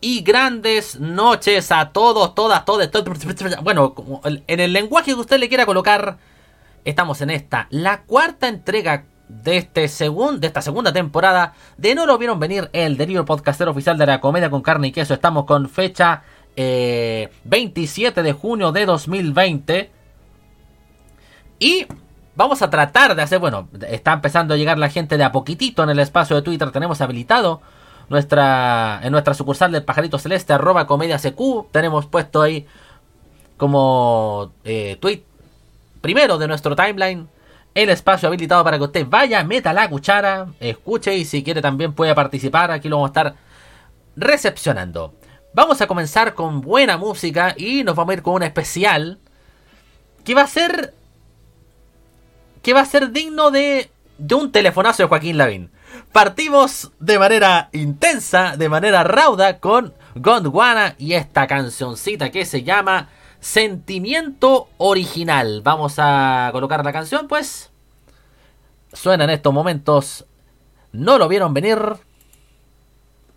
Y grandes noches a todos, todas, todas, todos. Bueno, en el lenguaje que usted le quiera colocar, estamos en esta, la cuarta entrega de, este segun- de esta segunda temporada de No lo vieron venir, el delirio podcastero oficial de la comedia con carne y queso. Estamos con fecha eh, 27 de junio de 2020. Y vamos a tratar de hacer, bueno, está empezando a llegar la gente de a poquitito en el espacio de Twitter. Tenemos habilitado nuestra en nuestra sucursal del pajarito celeste, arroba comedia CQ. Tenemos puesto ahí como eh, tweet primero de nuestro timeline el espacio habilitado para que usted vaya, meta la cuchara, escuche y si quiere también puede participar. Aquí lo vamos a estar recepcionando. Vamos a comenzar con buena música y nos vamos a ir con un especial que va a ser que va a ser digno de, de un telefonazo de Joaquín Lavín. Partimos de manera intensa, de manera rauda con Gondwana y esta cancioncita que se llama Sentimiento Original. Vamos a colocar la canción, pues. Suena en estos momentos. No lo vieron venir.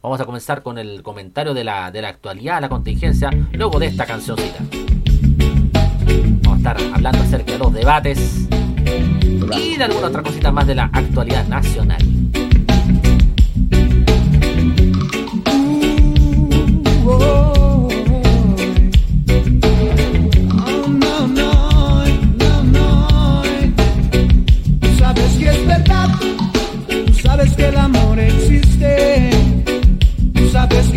Vamos a comenzar con el comentario de la, de la actualidad, la contingencia, luego de esta cancioncita. Vamos a estar hablando acerca de los debates y de alguna otra cosita más de la actualidad nacional. Sabes que es verdad, tú sabes que el amor existe, tú sabes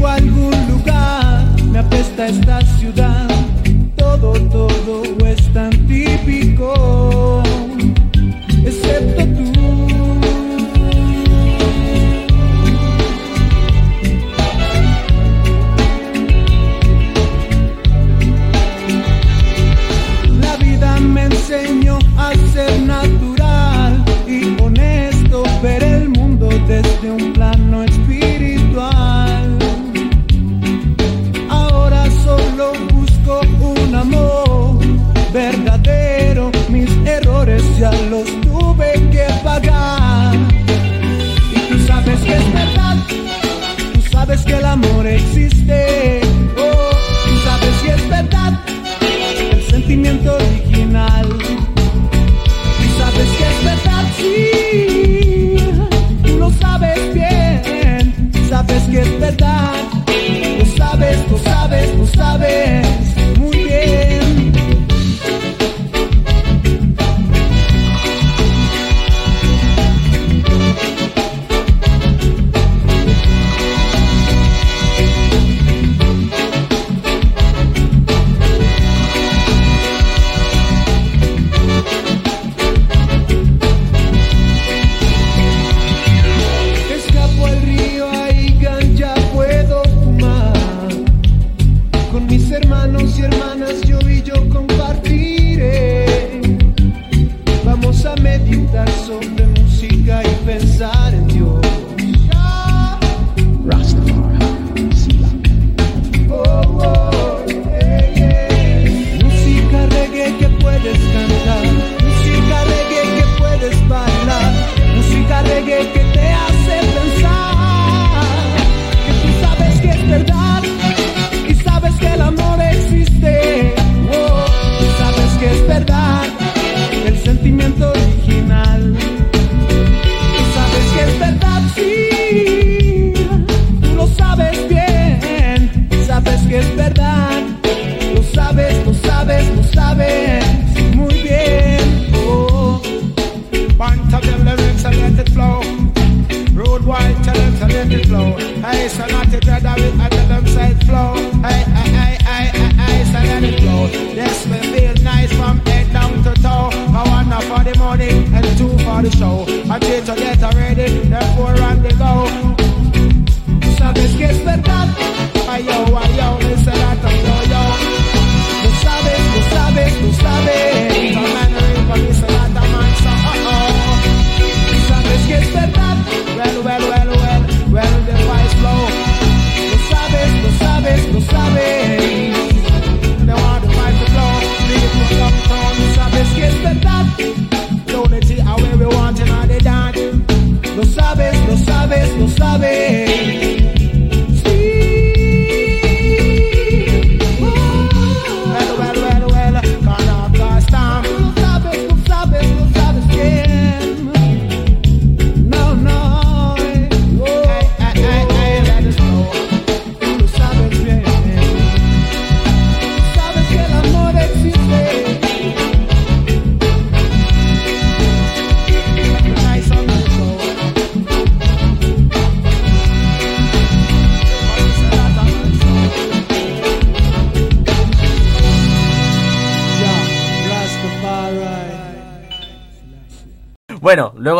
contigo a algún lugar. Me apesta esta ciudad. I need to get ready, them four on the go.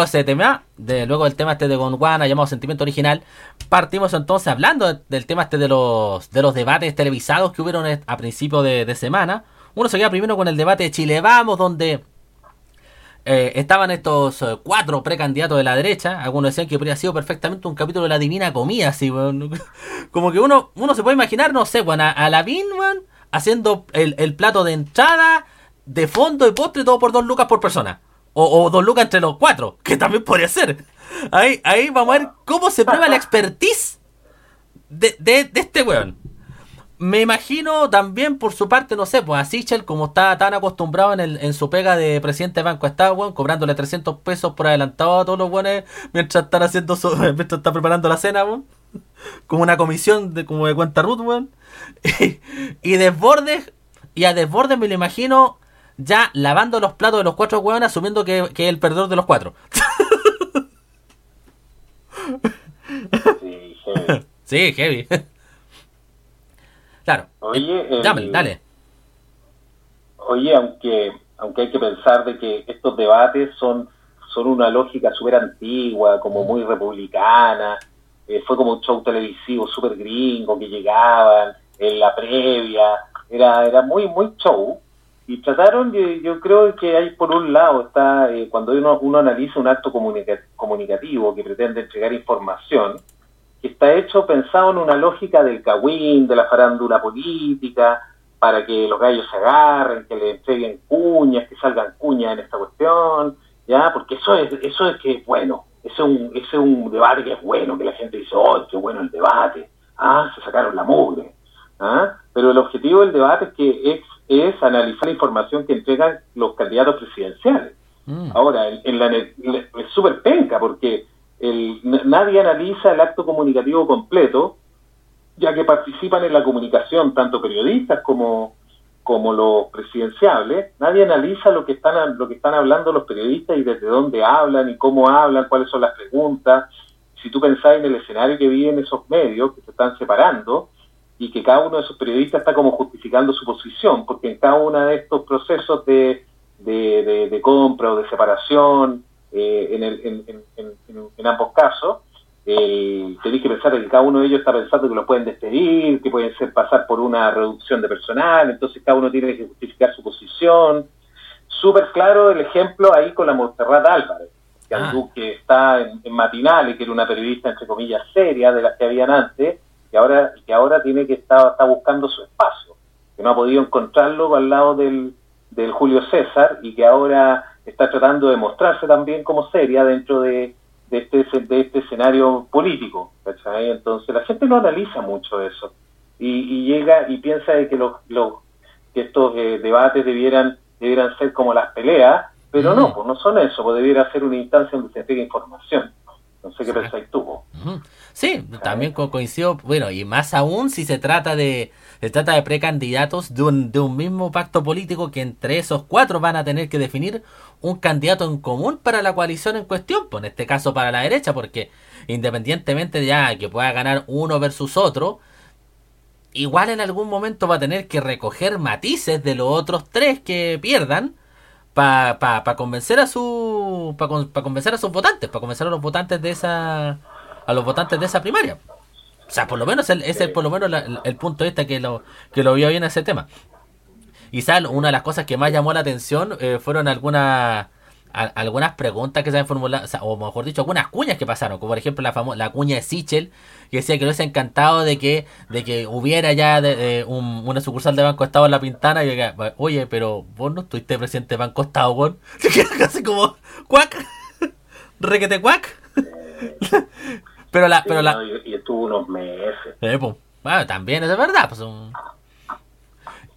Luego ese tema, de, luego el tema este de Gondwana llamado Sentimiento Original, partimos entonces hablando del tema este de los, de los debates televisados que hubieron a principio de, semana. Uno se queda primero con el debate de Chile Vamos, donde eh, estaban estos eh, cuatro precandidatos de la derecha. Algunos decían que habría sido perfectamente un capítulo de la Divina Comida, así, Como que uno, uno se puede imaginar, no sé, bueno, a, la Vin, haciendo el, el plato de entrada, de fondo y postre, todo por dos lucas por persona. O, dos lucas entre los cuatro, que también podría ser. Ahí, ahí vamos a ver cómo se prueba la expertise de, de, este weón. Me imagino también por su parte, no sé, pues a Sichel, como está tan acostumbrado en, el, en su pega de presidente de banco, está, weón, cobrándole 300 pesos por adelantado a todos los weones mientras están haciendo su, mientras está preparando la cena, weón. Como una comisión de, como de cuenta Ruth, weón. Y, y Desbordes, y a Desbordes me lo imagino ya lavando los platos de los cuatro hueones asumiendo que, que, es el perdedor de los cuatro. Sí, heavy. sí, heavy. claro. Oye, dale, dale. Oye, aunque aunque hay que pensar de que estos debates son son una lógica súper antigua, como muy republicana, eh, fue como un show televisivo súper gringo que llegaban en la previa, era, era muy, muy show, y trataron, yo, creo que hay por un lado, está eh, cuando uno, uno analiza un acto comunicativo que pretende entregar información, que está hecho pensado en una lógica del cagüín, de la farándula política, para que los gallos se agarren, que le entreguen cuñas, que salgan cuñas en esta cuestión, ya, porque eso es, eso es que es bueno, ese es un, ese es un debate que es bueno, que la gente dice, oh, qué bueno el debate, ah, se sacaron la mugre, ¿ah? pero el objetivo del debate es que es es analizar la información que entregan los candidatos presidenciales. Mm. Ahora, en, la, es súper penca porque el, nadie analiza el acto comunicativo completo, ya que participan en la comunicación tanto periodistas como, como los presidenciables, nadie analiza lo que están lo que están hablando los periodistas y desde dónde hablan y cómo hablan, cuáles son las preguntas. Si tú pensás en el escenario que viven esos medios que se están separando, y que cada uno de esos periodistas está como justificando su posición, porque en cada uno de estos procesos de, de, compra o de separación, eh, en, el, en, ambos casos, eh, tenéis que pensar que cada uno de ellos está pensando que lo pueden despedir, que pueden ser pasar por una reducción de personal, entonces cada uno tiene que justificar su posición. Súper claro el ejemplo ahí con la Montserrat Álvarez, que, ah. que está en, en Matinales, que era una periodista entre comillas seria de las que habían antes, que ahora, que ahora tiene que estar está buscando su espacio, que no ha podido encontrarlo al lado del, del Julio César y que ahora está tratando de mostrarse también como seria dentro de, de, este, de este escenario político. Entonces la gente no analiza mucho eso y, llega y piensa de que, los, los, que estos eh, debates debieran, debieran ser como las peleas, pero no, pues no son eso, pues debiera ser una instancia donde se entregue información. No sé qué pensáis tú. Sí, también coincido, bueno, y más aún si se trata de se trata de precandidatos de un, de un mismo pacto político que entre esos cuatro van a tener que definir un candidato en común para la coalición en cuestión, pues en este caso para la derecha, porque independientemente de ya que pueda ganar uno versus otro, igual en algún momento va a tener que recoger matices de los otros tres que pierdan para pa, convencer a su para convencer a sus votantes, para convencer a los votantes de esa a los votantes de esa primaria. O sea, por lo menos el, ese es por lo menos el punto este que lo que lo vio bien ese tema. Sal, una de las cosas que más llamó la atención eh, fueron algunas algunas preguntas que se han formulado, o, mejor dicho, algunas cuñas que pasaron, como por ejemplo la, la cuña de Sichel, que decía que no se encantado de que de que hubiera ya de, un, una sucursal de Banco Estado en la Pintana, y que, oye, pero vos no estuviste presente de Banco Estado, weón. casi como, cuac, requete cuac. pero la, pero la... y, estuvo unos meses. Eh, pues, bueno, también es verdad, pues un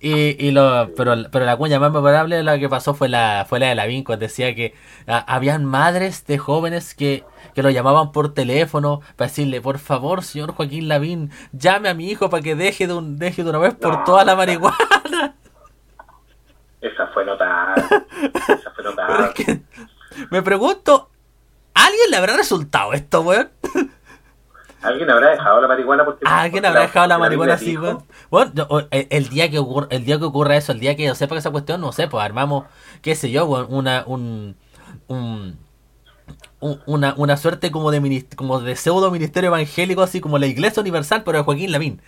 y, y lo, pero, pero la cuña más memorable la que pasó fue la, fue la de la Vinco. Decía que ah, habían madres de jóvenes que, que lo llamaban por teléfono para decirle, por favor, señor Joaquín Lavín, llame a mi hijo para que deje de, un, deje de una vez por toda la marihuana. Esa fue notable. Esa fue notable. me pregunto, ¿alguien le habrá resultado esto, weón? Alguien habrá dejado la marihuana porque... Alguien habrá dejado la, marihuana así, Bueno, el, día que ocurra, el día que ocurra eso, el día que yo sepa esa cuestión, no sé, pues armamos, qué sé yo, una, un, un, un- una, una suerte como de como de pseudo ministerio evangélico, así como la Iglesia Universal, pero de Joaquín Lavín.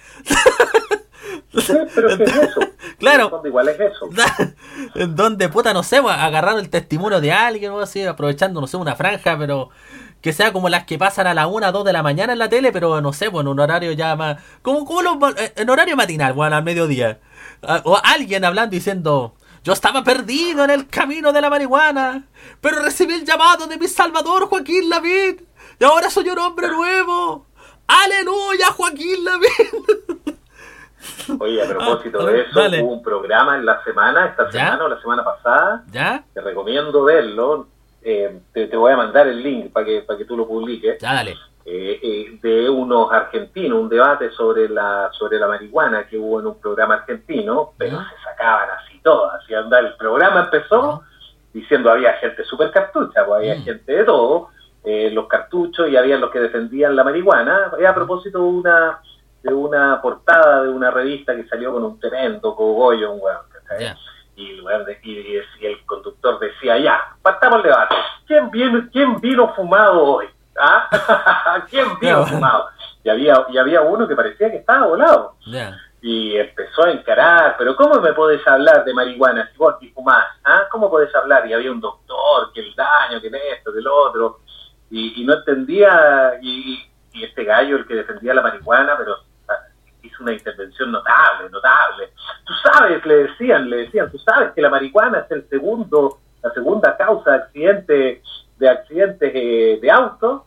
Sí, pero es eso. Claro. El igual es eso. en donde, puta, no sé, agarrar el testimonio de alguien o así, aprovechando, no sé, una franja, pero que sea como las que pasan a la 1, 2 de la mañana en la tele, pero no sé, pues en un horario ya más. Como, como los, eh, en horario matinal, bueno, al mediodía. Ah, O alguien hablando diciendo. Yo estaba perdido en el camino de la marihuana, pero recibí el llamado de mi salvador Joaquín Lavín, y ahora soy un hombre nuevo. ¡Aleluya, Joaquín Lavín! Oye, a propósito Ah, de eso, dale. hubo un programa en la semana, esta ¿Ya? semana o la semana pasada, ¿Ya? te recomiendo verlo. Eh, te, te voy a mandar el link para que, para que tú lo publiques. Ya, dale. eh, eh, de unos argentinos, un debate sobre la sobre la marihuana que hubo en un programa argentino, pero se sacaban así todas. Y anda, el programa empezó diciendo había gente súper cartucha, pues había Mm. gente de todo, eh, los cartuchos y había los que defendían la marihuana. A propósito de una de una portada de una revista que salió con un tremendo cogollo, un weón. Y el, de- y, el conductor decía, ya, partamos el debate. ¿Quién vino, quién vino fumado hoy? ¿Ah? ¿Quién vino fumado? Y había, y había uno que parecía que estaba volado. Y empezó a encarar, pero ¿cómo me podés hablar de marihuana si vos aquí fumás? ¿Ah? ¿Cómo podés hablar? Y había un doctor, que el daño, que esto, que el otro. Y, y no entendía, y, y este gallo, el que defendía la marihuana, pero hizo una intervención notable, notable. Tú sabes, le decían, le decían, tú sabes que la marihuana es el segundo, la segunda causa de accidentes, de accidentes eh, de auto.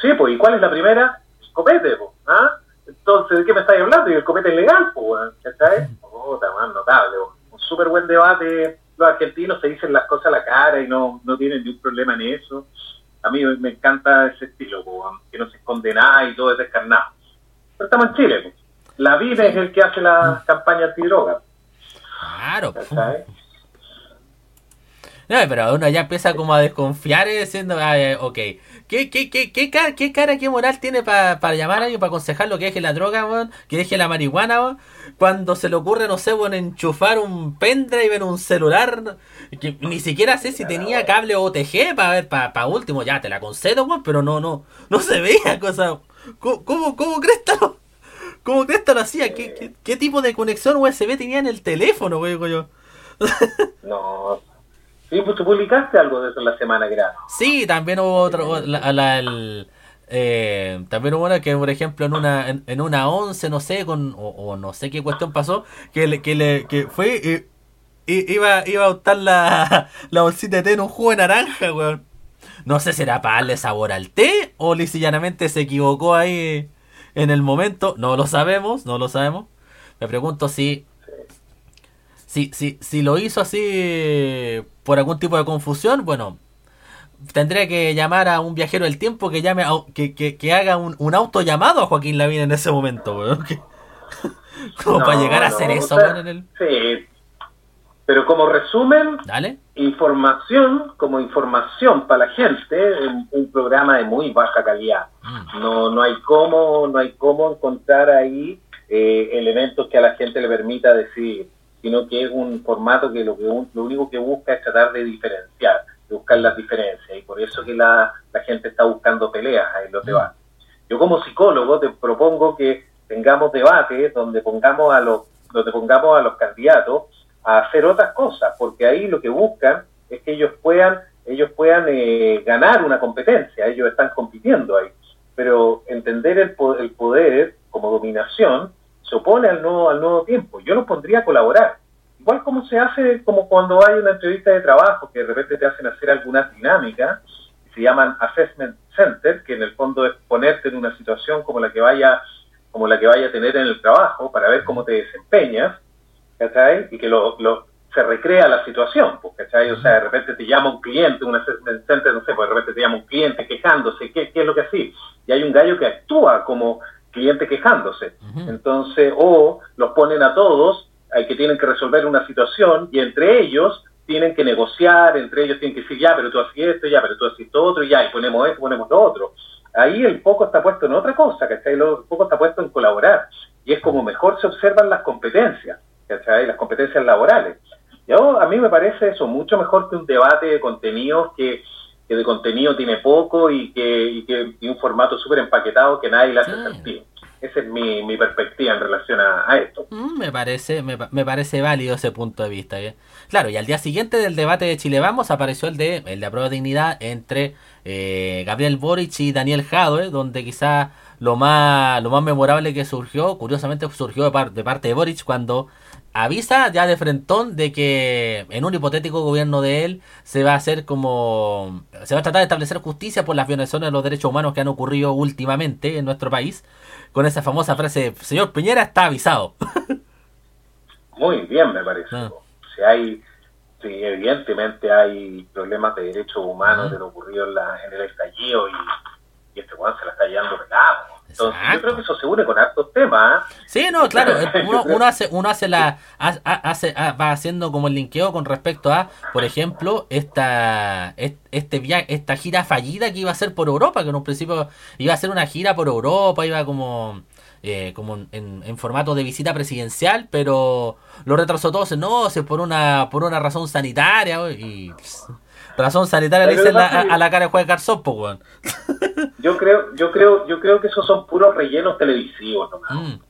Sí, pues, ¿y cuál es la primera? El copete, pues, ¿ah? Entonces, ¿de qué me estáis hablando? Y el copete es legal, pues, ¿cachai? Puta, man, notable, un súper buen debate. Los argentinos se dicen las cosas a la cara y no, no tienen ningún problema en eso. A mí me encanta ese estilo, pues, weón, que no se esconde nada y todo es descarnado. Pero estamos en Chile, pues. La vida es el que hace la campaña antidroga, Claro. No, pero uno ya empieza como a desconfiar y diciendo, ah, eh, ok, ¿qué, qué, qué, qué, cara, qué cara, qué moral tiene pa- para llamar a alguien, para aconsejarlo que deje la droga, que deje la marihuana, cuando se le ocurre, no sé, weón, enchufar un pendrive en un celular, que ni siquiera sé si tenía cable OTG para ver, para pa último, ya te la concedo, pero no, no, no se veía cosa, ¿cómo, cómo, cómo lo, cómo Cresta lo hacía? ¿Qué, qué, qué tipo de conexión USB tenía en el teléfono, digo yo? No. Sí, pues tú publicaste algo de eso en la semana, creo. Sí, también hubo otro, la- la- el, eh, también hubo una que, por ejemplo, en una, en, en una 11, no sé, con, o, o no sé qué cuestión pasó, que le, que le, que fue, y, y- iba, iba a optar la, la bolsita de té en un jugo de naranja, weón. No sé si era para darle sabor al té, o llanamente se equivocó ahí en el momento, no lo sabemos, no lo sabemos. Me pregunto si si, si, si lo hizo así por algún tipo de confusión, bueno, tendría que llamar a un viajero del tiempo que llame a- que, que, que haga un, un auto llamado a Joaquín Lavín en ese momento, weón. como para llegar a no, hacer o eso, sea, weón, en el... Sí. Pero como resumen, Dale. información, como información para la gente, en un programa de muy baja calidad. Mm. No, no hay cómo, no hay cómo encontrar ahí eh, elementos que a la gente le permita decidir, sino que es un formato que lo que un- lo único que busca es tratar de diferenciar, de buscar las diferencias, y por eso que la, la gente está buscando peleas en los Mm. debates. Yo como psicólogo te propongo que tengamos debates donde pongamos a los, donde pongamos a los candidatos a hacer otras cosas, porque ahí lo que buscan es que ellos puedan, ellos puedan eh, ganar una competencia, ellos están compitiendo ahí. Pero entender el, el poder como dominación se opone al nuevo, al nuevo tiempo. Yo los pondría a colaborar. Igual como se hace, como cuando hay una entrevista de trabajo, que de repente te hacen hacer algunas dinámicas, se llaman assessment center, que en el fondo es ponerte en una situación como la que vaya, como la que vaya a tener en el trabajo para ver cómo te desempeñas, ¿cachai? Y que lo, lo- se recrea la situación, pues, ¿cachai? O sea, de repente te llama un cliente, un assessment center, no sé, pues de repente te llama un cliente quejándose, ¿qué, qué es lo que así? Y hay un gallo que actúa como cliente quejándose. Entonces, o los ponen a todos, hay que tienen que resolver una situación y entre ellos tienen que negociar, entre ellos tienen que decir, ya, pero tú haces esto, ya, pero tú haces esto otro, y ya, y ponemos esto, ponemos lo otro. Ahí el foco está puesto en otra cosa, ¿cachai? El foco está puesto en colaborar. Y es como mejor se observan las competencias, ¿cachai? Las competencias laborales. Yo, a mí me parece eso mucho mejor que un debate de contenidos que, que de contenido tiene poco y que, y que y un formato súper empaquetado que nadie le hace sentido. Esa es mi, mi perspectiva en relación a, esto. Mm, me parece me, me, parece válido ese punto de vista. ¿eh? Claro, y al día siguiente del debate de Chile Vamos apareció el de el de aprueba de dignidad entre eh, Gabriel Boric y Daniel Jadwe, donde quizá lo más lo más memorable que surgió, curiosamente surgió de, par, de parte de Boric cuando avisa ya de frentón de que en un hipotético gobierno de él se va a hacer como se va a tratar de establecer justicia por las violaciones de los derechos humanos que han ocurrido últimamente en nuestro país. Con esa famosa frase señor Piñera está avisado muy bien me parece. Ah. si hay si evidentemente hay problemas de derechos humanos de lo ocurrido en, la, en el estallido y, y este Juan se la está llevando pelado entonces, yo creo que eso se une con hartos temas. ¿eh? Sí, no, claro. Uno, hace, uno hace la, hace, va haciendo como el linkeo con respecto a, por ejemplo, esta, este viaje, esta gira fallida que iba a ser por Europa, que en un principio iba a ser una gira por Europa, iba como, eh, como en, en, formato de visita presidencial, pero lo retrasó todo, no, se por una, por una razón sanitaria y razón sanitaria le dicen a, la cara de Juan Garzón, pues, Yo creo, yo creo, yo creo que esos son puros rellenos televisivos nomás. Mm.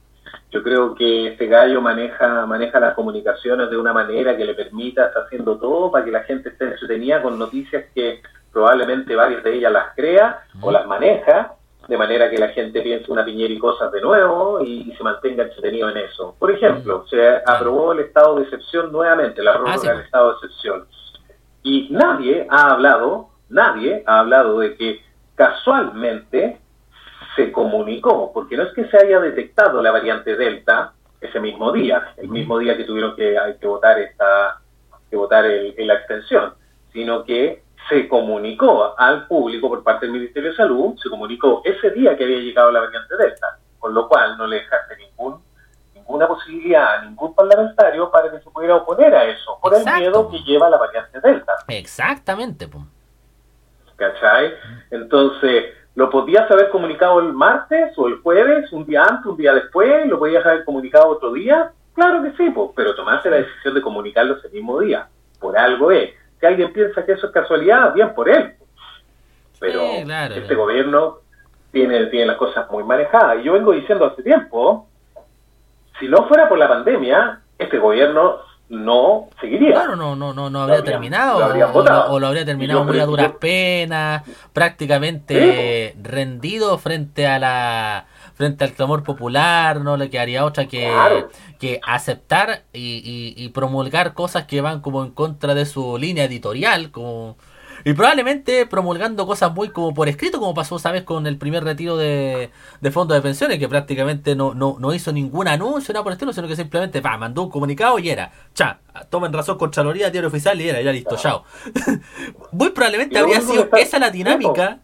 Yo creo que este gallo maneja, maneja las comunicaciones de una manera que le permita, está haciendo todo para que la gente esté entretenida con noticias que probablemente varias de ellas las crea o mm. las maneja, de manera que la gente piense una piñera y cosas de nuevo y, se mantenga entretenido en eso. Por ejemplo, mm. se aprobó el estado de excepción nuevamente, la prórroga ah, del estado de excepción. Y nadie ha hablado, nadie ha hablado de que casualmente se comunicó, porque no es que se haya detectado la variante Delta ese mismo día, el mismo día que tuvieron que, que votar esta que votar en la extensión, sino que se comunicó al público por parte del Ministerio de Salud, se comunicó ese día que había llegado la variante Delta, con lo cual no le dejaste ningún ninguna posibilidad a ningún parlamentario para que se pudiera oponer a eso, por el miedo que lleva la variante Delta. Exactamente. ¿Cachai? Entonces, ¿lo podías haber comunicado el martes o el jueves, un día antes, un día después? ¿Lo podías haber comunicado otro día? Claro que sí, pues, pero tomaste la decisión de comunicarlo ese mismo día. Por algo es. Si alguien piensa que eso es casualidad, bien por él. Pero este gobierno tiene, tiene las cosas muy manejadas. Y yo vengo diciendo hace tiempo si no fuera por la pandemia, este gobierno no seguiría. Claro, no, no, no, no habría terminado. o, lo habría terminado muy a duras penas, prácticamente rendido frente a la frente al clamor popular, no le quedaría otra que, que aceptar y, y, promulgar cosas que van como en contra de su línea editorial, como y probablemente promulgando cosas muy como por escrito, como pasó, ¿sabes? Con el primer retiro de, de fondos de pensiones, que prácticamente no, no, no hizo ningún anuncio, nada por el estilo, sino que simplemente va, mandó un comunicado y era, cha, tomen razón Contraloría, diario oficial y era, ya listo, chao. muy probablemente habría sido esa la dinámica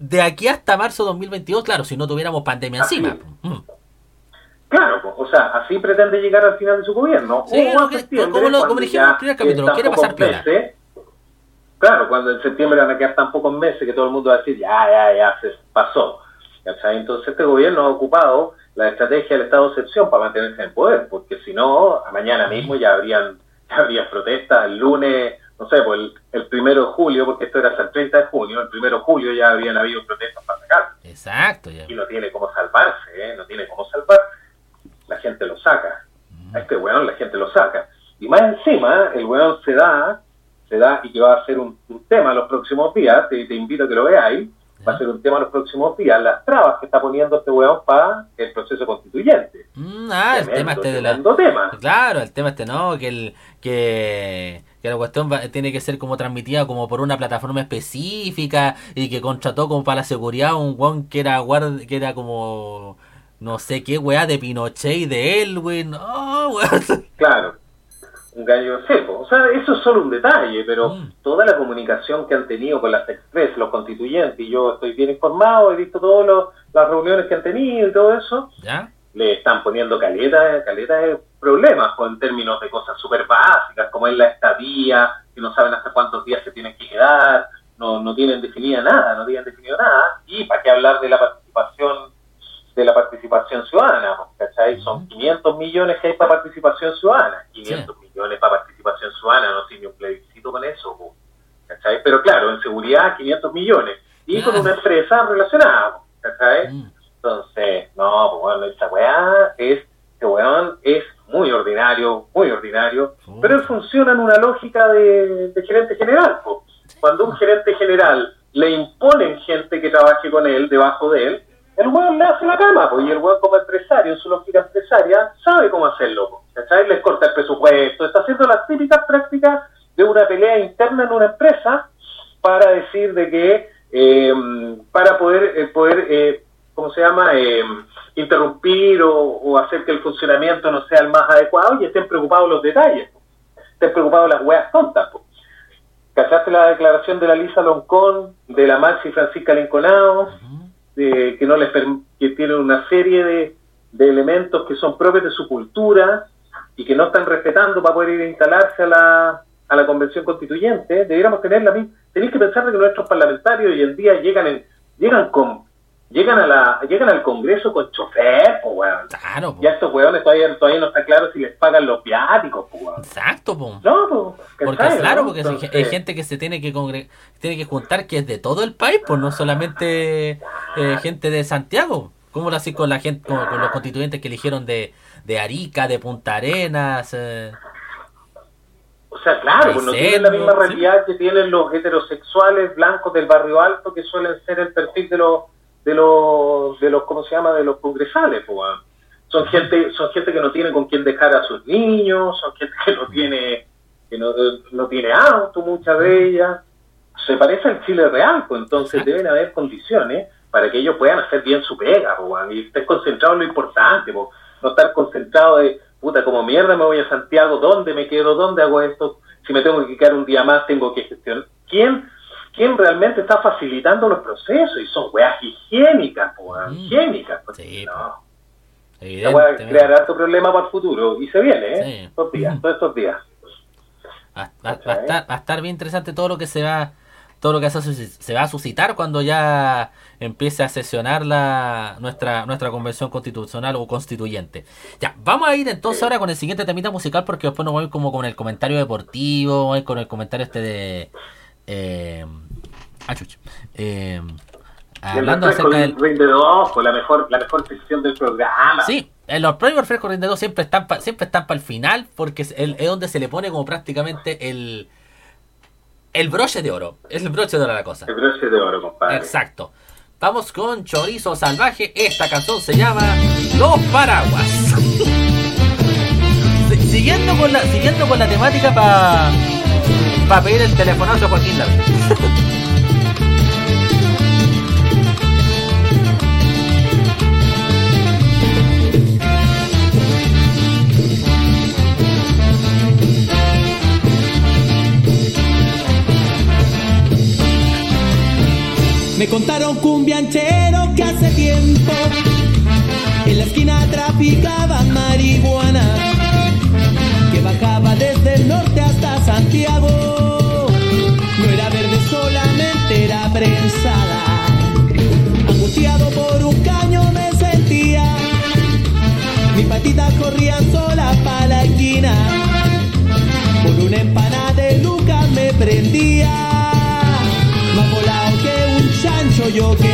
de aquí hasta marzo 2022, claro, si no tuviéramos pandemia encima. Mm. Claro, o sea, así pretende llegar al final de su gobierno. Sí, como, lo, como dijimos en el primer capítulo, quiere pasar piola. Claro, cuando en septiembre van a quedar tan pocos meses que todo el mundo va a decir, ya, ya, ya, se pasó. Entonces este gobierno ha ocupado la estrategia del estado de excepción para mantenerse en poder, porque si no, mañana mismo ya habrían ya habría protestas, el lunes, no sé, pues el, primero de julio, porque esto era hasta el 30 de junio, el primero de julio ya habían habido protestas para sacar. Exacto. Y no tiene cómo salvarse, ¿eh? no tiene cómo salvarse. La gente lo saca. A este weón la gente lo saca. Y más encima, el weón se da se da y que va a ser un, tema los próximos días, te, te, invito a que lo veáis, va a ser un tema los próximos días, las trabas que está poniendo este weón para el proceso constituyente. Mm, ah, el tema este de la... tema. Claro, el tema este no, que el que, que la cuestión tiene que ser como transmitida como por una plataforma específica y que contrató como para la seguridad un weón que era guard, que era como no sé qué weá de Pinochet y de él, weón. No, weón. Claro un gallo seco. O sea, eso es solo un detalle, pero mm. toda la comunicación que han tenido con las Express, los constituyentes, y yo estoy bien informado, he visto todas las reuniones que han tenido y todo eso, le están poniendo caleta, caleta de problemas en términos de cosas súper básicas, como es la estadía, que no saben hasta cuántos días se tienen que quedar, no, no tienen definida nada, no tienen definido nada, y para qué hablar de la participación de la participación ciudadana, ¿cachai? Son 500 millones que hay para participación ciudadana, 500 millones para participación ciudadana, no tiene un plebiscito con eso, ¿cachai? Pero claro, en seguridad 500 millones y con una empresa relacionada. Mm. Entonces, no, pues bueno, esa weá es, este weón es muy ordinario, muy ordinario, pero él funciona en una lógica de, de gerente general, po. Cuando un gerente general le imponen gente que trabaje con él, debajo de él, el weón le hace la cama, pues, y el weón como empresario, en su lógica empresaria, sabe cómo hacerlo, po, ¿cachai? Les corta el presupuesto, está haciendo las típicas prácticas de una pelea interna en una empresa para decir de que eh, para poder eh, poder eh, cómo se llama Eh, interrumpir o, o hacer que el funcionamiento no sea el más adecuado y estén preocupados los detalles estén preocupados las weas tontas po. ¿cachaste la declaración de la Lisa Loncón de la Maxi Francisca Linconado de, que no les que tienen una serie de, de elementos que son propios de su cultura y que no están respetando para poder ir a instalarse a la, a la convención constituyente, debiéramos tener la misma. Tenéis que pensar que nuestros parlamentarios hoy en día llegan en, llegan con llegan a la llegan al Congreso con chofer, pues weón. Claro, po. Ya estos weones todavía, todavía no está claro si les pagan los viáticos, pues weón. Exacto, po. No, pues, Porque ¿cachai, claro, no? porque Entonces, hay gente que se tiene que congre- tiene que juntar que es de todo el país, pues no solamente eh, gente de Santiago. ¿Cómo lo así con la gente, con, con los constituyentes que eligieron de, de Arica, de Punta Arenas? eh? O sea, claro, pues no tienen la misma sí. realidad que tienen los heterosexuales blancos del barrio alto, que suelen ser el perfil de los, de los, de los, ¿cómo se llama? De los congresales, pues. Son gente, son gente que no tiene con quién dejar a sus niños, son gente que no tiene, que no, no tiene auto, muchas de ellas. Se parece al Chile real, pues entonces deben haber condiciones para que ellos puedan hacer bien su pega, pues, y estén concentrados en lo importante, pues. no estar concentrado de, puta, como mierda me voy a Santiago, ¿dónde me quedo? ¿Dónde hago esto? Si me tengo que quedar un día más, tengo que gestionar. ¿Quién, quién realmente está facilitando los procesos? Y son weas higiénicas, weón, Mm. higiénicas. Sí, no. Wea Evidentemente. crear harto problema para el futuro. Y se viene, ¿eh? Sí. Estos días, todos estos días. Va, va- va a estar, va a estar bien interesante todo lo que se va todo lo que se, se va a suscitar cuando ya empiece a sesionar la nuestra nuestra convención constitucional o constituyente. Ya, vamos a ir entonces ahora con el siguiente temita musical porque después nos vamos a ir como con el comentario deportivo, vamos a ir con el comentario este de eh, ah. Eh, el hablando refresco acerca del pues la mejor, la mejor sección del programa. Sí, en los premios Refresco Rinde 2 siempre están pa- siempre están para el final porque es, el- es donde se le pone como prácticamente el el broche de oro. Es el broche de oro la cosa. El broche de oro, compadre. Exacto. Vamos con Chorizo Salvaje. Esta canción se llama Los Paraguas. Si- siguiendo con la siguiendo con la temática para para pedir el telefonazo a Joaquín David. Me contaron cumbianchero que hace tiempo en la esquina traficaba marihuana que bajaba desde el norte hasta Santiago. No era verde solamente era prensada. Angustiado por un caño me sentía. Mis patitas corrían yo quedaba.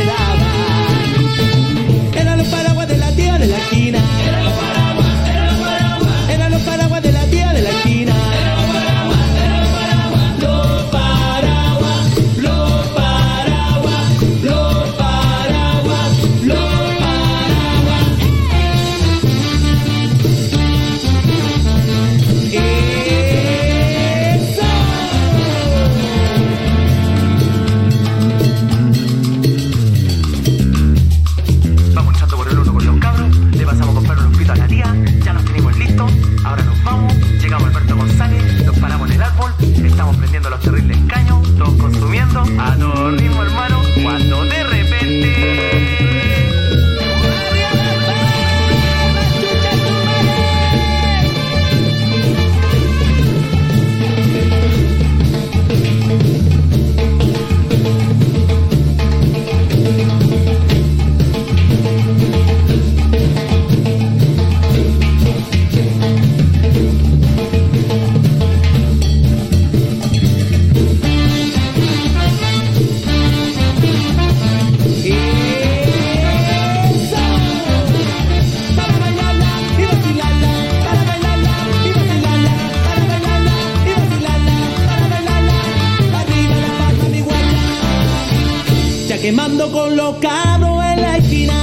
Quemando colocado en la esquina.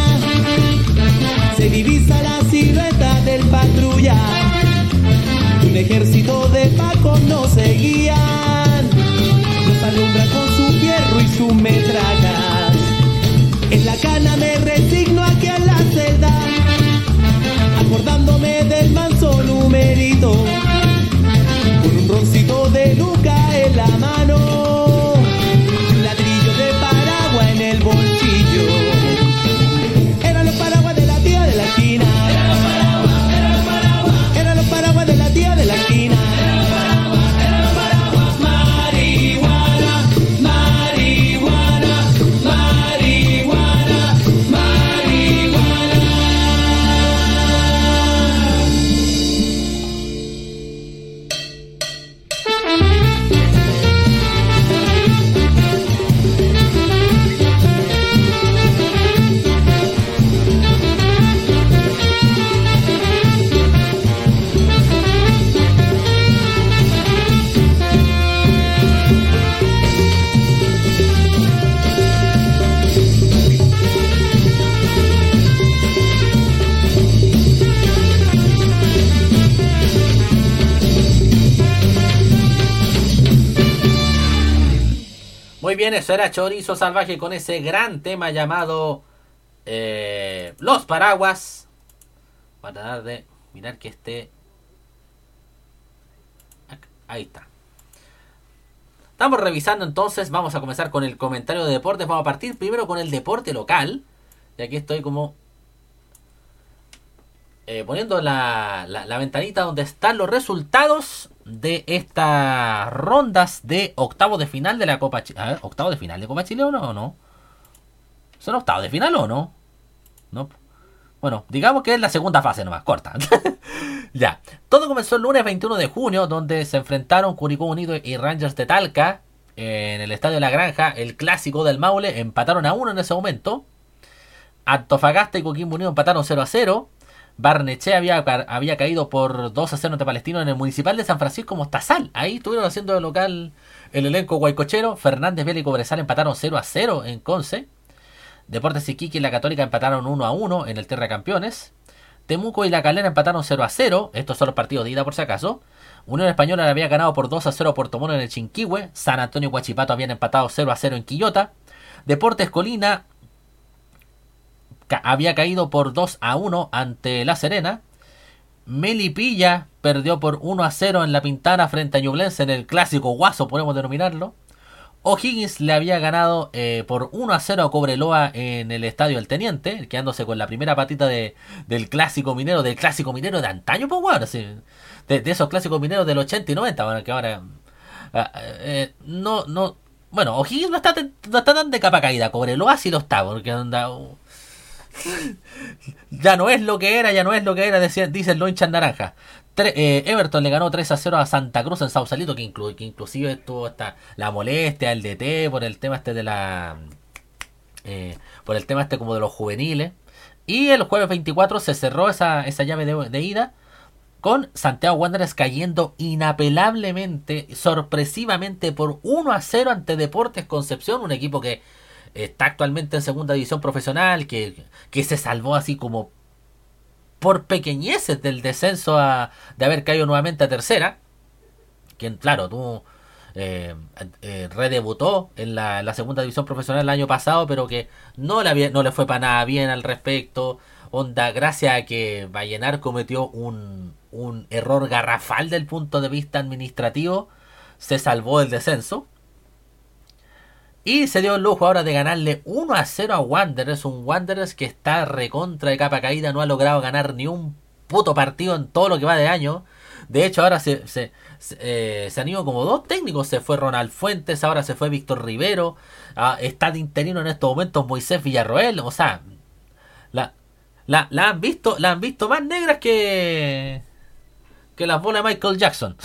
Se divisa la silueta del patrulla. Un ejército de pacos nos seguían. Nos alumbra con su fierro y sus metrallas. En la cana me resigno aquí en la celda. Acordándome del manso numerito. Con un roncito de luca en la mano. Eso era Chorizo Salvaje con ese gran tema llamado eh, Los Paraguas. Voy a tratar de mirar que esté. Ahí está. Estamos revisando entonces, vamos a comenzar con el comentario de deportes. Vamos a partir primero con el deporte local. Y aquí estoy como eh, poniendo la, la ventanita donde están los resultados de estas rondas de octavo de final de la Copa Chile. A ver, ¿octavo de final de Copa Chile o no? ¿O no? ¿Son octavos de final o no? No. Bueno, digamos que es la segunda fase nomás, corta. ya. Todo comenzó el lunes 21 de junio, donde se enfrentaron Curicó Unido y Rangers de Talca en el Estadio La Granja, el clásico del Maule. Empataron a uno en ese momento. Antofagasta y Coquimbo Unido empataron 0 a 0. Barneche había, había caído por 2 a 0 ante Palestino en el municipal de San Francisco Mostazal. Ahí estuvieron haciendo de local el elenco guaycochero. Fernández Vélez y Cobresal empataron 0 a 0 en Conce. Deportes Iquique y la Católica empataron 1 a 1 en el Terra Campeones. Temuco y la Calera empataron 0 a 0. Estos son los partidos de ida por si acaso. Unión Española había ganado por 2 a 0 a Puerto Mono en el Chinquihue. San Antonio y Huachipato habían empatado 0 a 0 en Quillota. Deportes Colina había caído por 2 a 1 ante La Serena. Melipilla perdió por 1 a 0 en la Pintana frente a Ñublense en el clásico guaso, podemos denominarlo. O'Higgins le había ganado eh, por 1 a 0 a Cobreloa en el estadio El Teniente, quedándose con la primera patita de, del clásico minero, del clásico minero de antaño, pues bueno, así, de, esos clásicos mineros del 80 y 90, bueno, que ahora ah, eh, no, no, bueno, O'Higgins no está, no está tan de capa caída, Cobreloa sí lo está, porque anda, ya no es lo que era, ya no es lo que era, decía, dicen los hinchas naranjas. Tre- eh, Everton le ganó 3 a 0 a Santa Cruz en Sausalito, que, inclu- que inclusive estuvo hasta la molestia, el DT, por el tema este de la... eh, por el tema este como de los juveniles. Y el jueves 24 se cerró esa, esa llave de, de ida con Santiago Wanderers cayendo inapelablemente, sorpresivamente por 1 a 0 ante Deportes Concepción, un equipo que está actualmente en segunda división profesional, que, que se salvó así como por pequeñeces del descenso a, de haber caído nuevamente a tercera. Quien, claro, tú eh, eh, redebutó en la, segunda división profesional el año pasado, pero que no le, no le fue para nada bien al respecto. Onda, gracias a que Vallenar cometió un, un error garrafal del punto de vista administrativo, se salvó del descenso. Y se dio el lujo ahora de ganarle 1 a 0 a Wanderers. Un Wanderers que está recontra de capa caída. No ha logrado ganar ni un puto partido en todo lo que va de año. De hecho, ahora se, se, se, eh, han ido como dos técnicos. Se fue Ronald Fuentes, ahora se fue Víctor Rivero. Ah, está de interino en estos momentos Moisés Villarroel. O sea, la, la, la han visto la han visto más negras que que las bolas de Michael Jackson.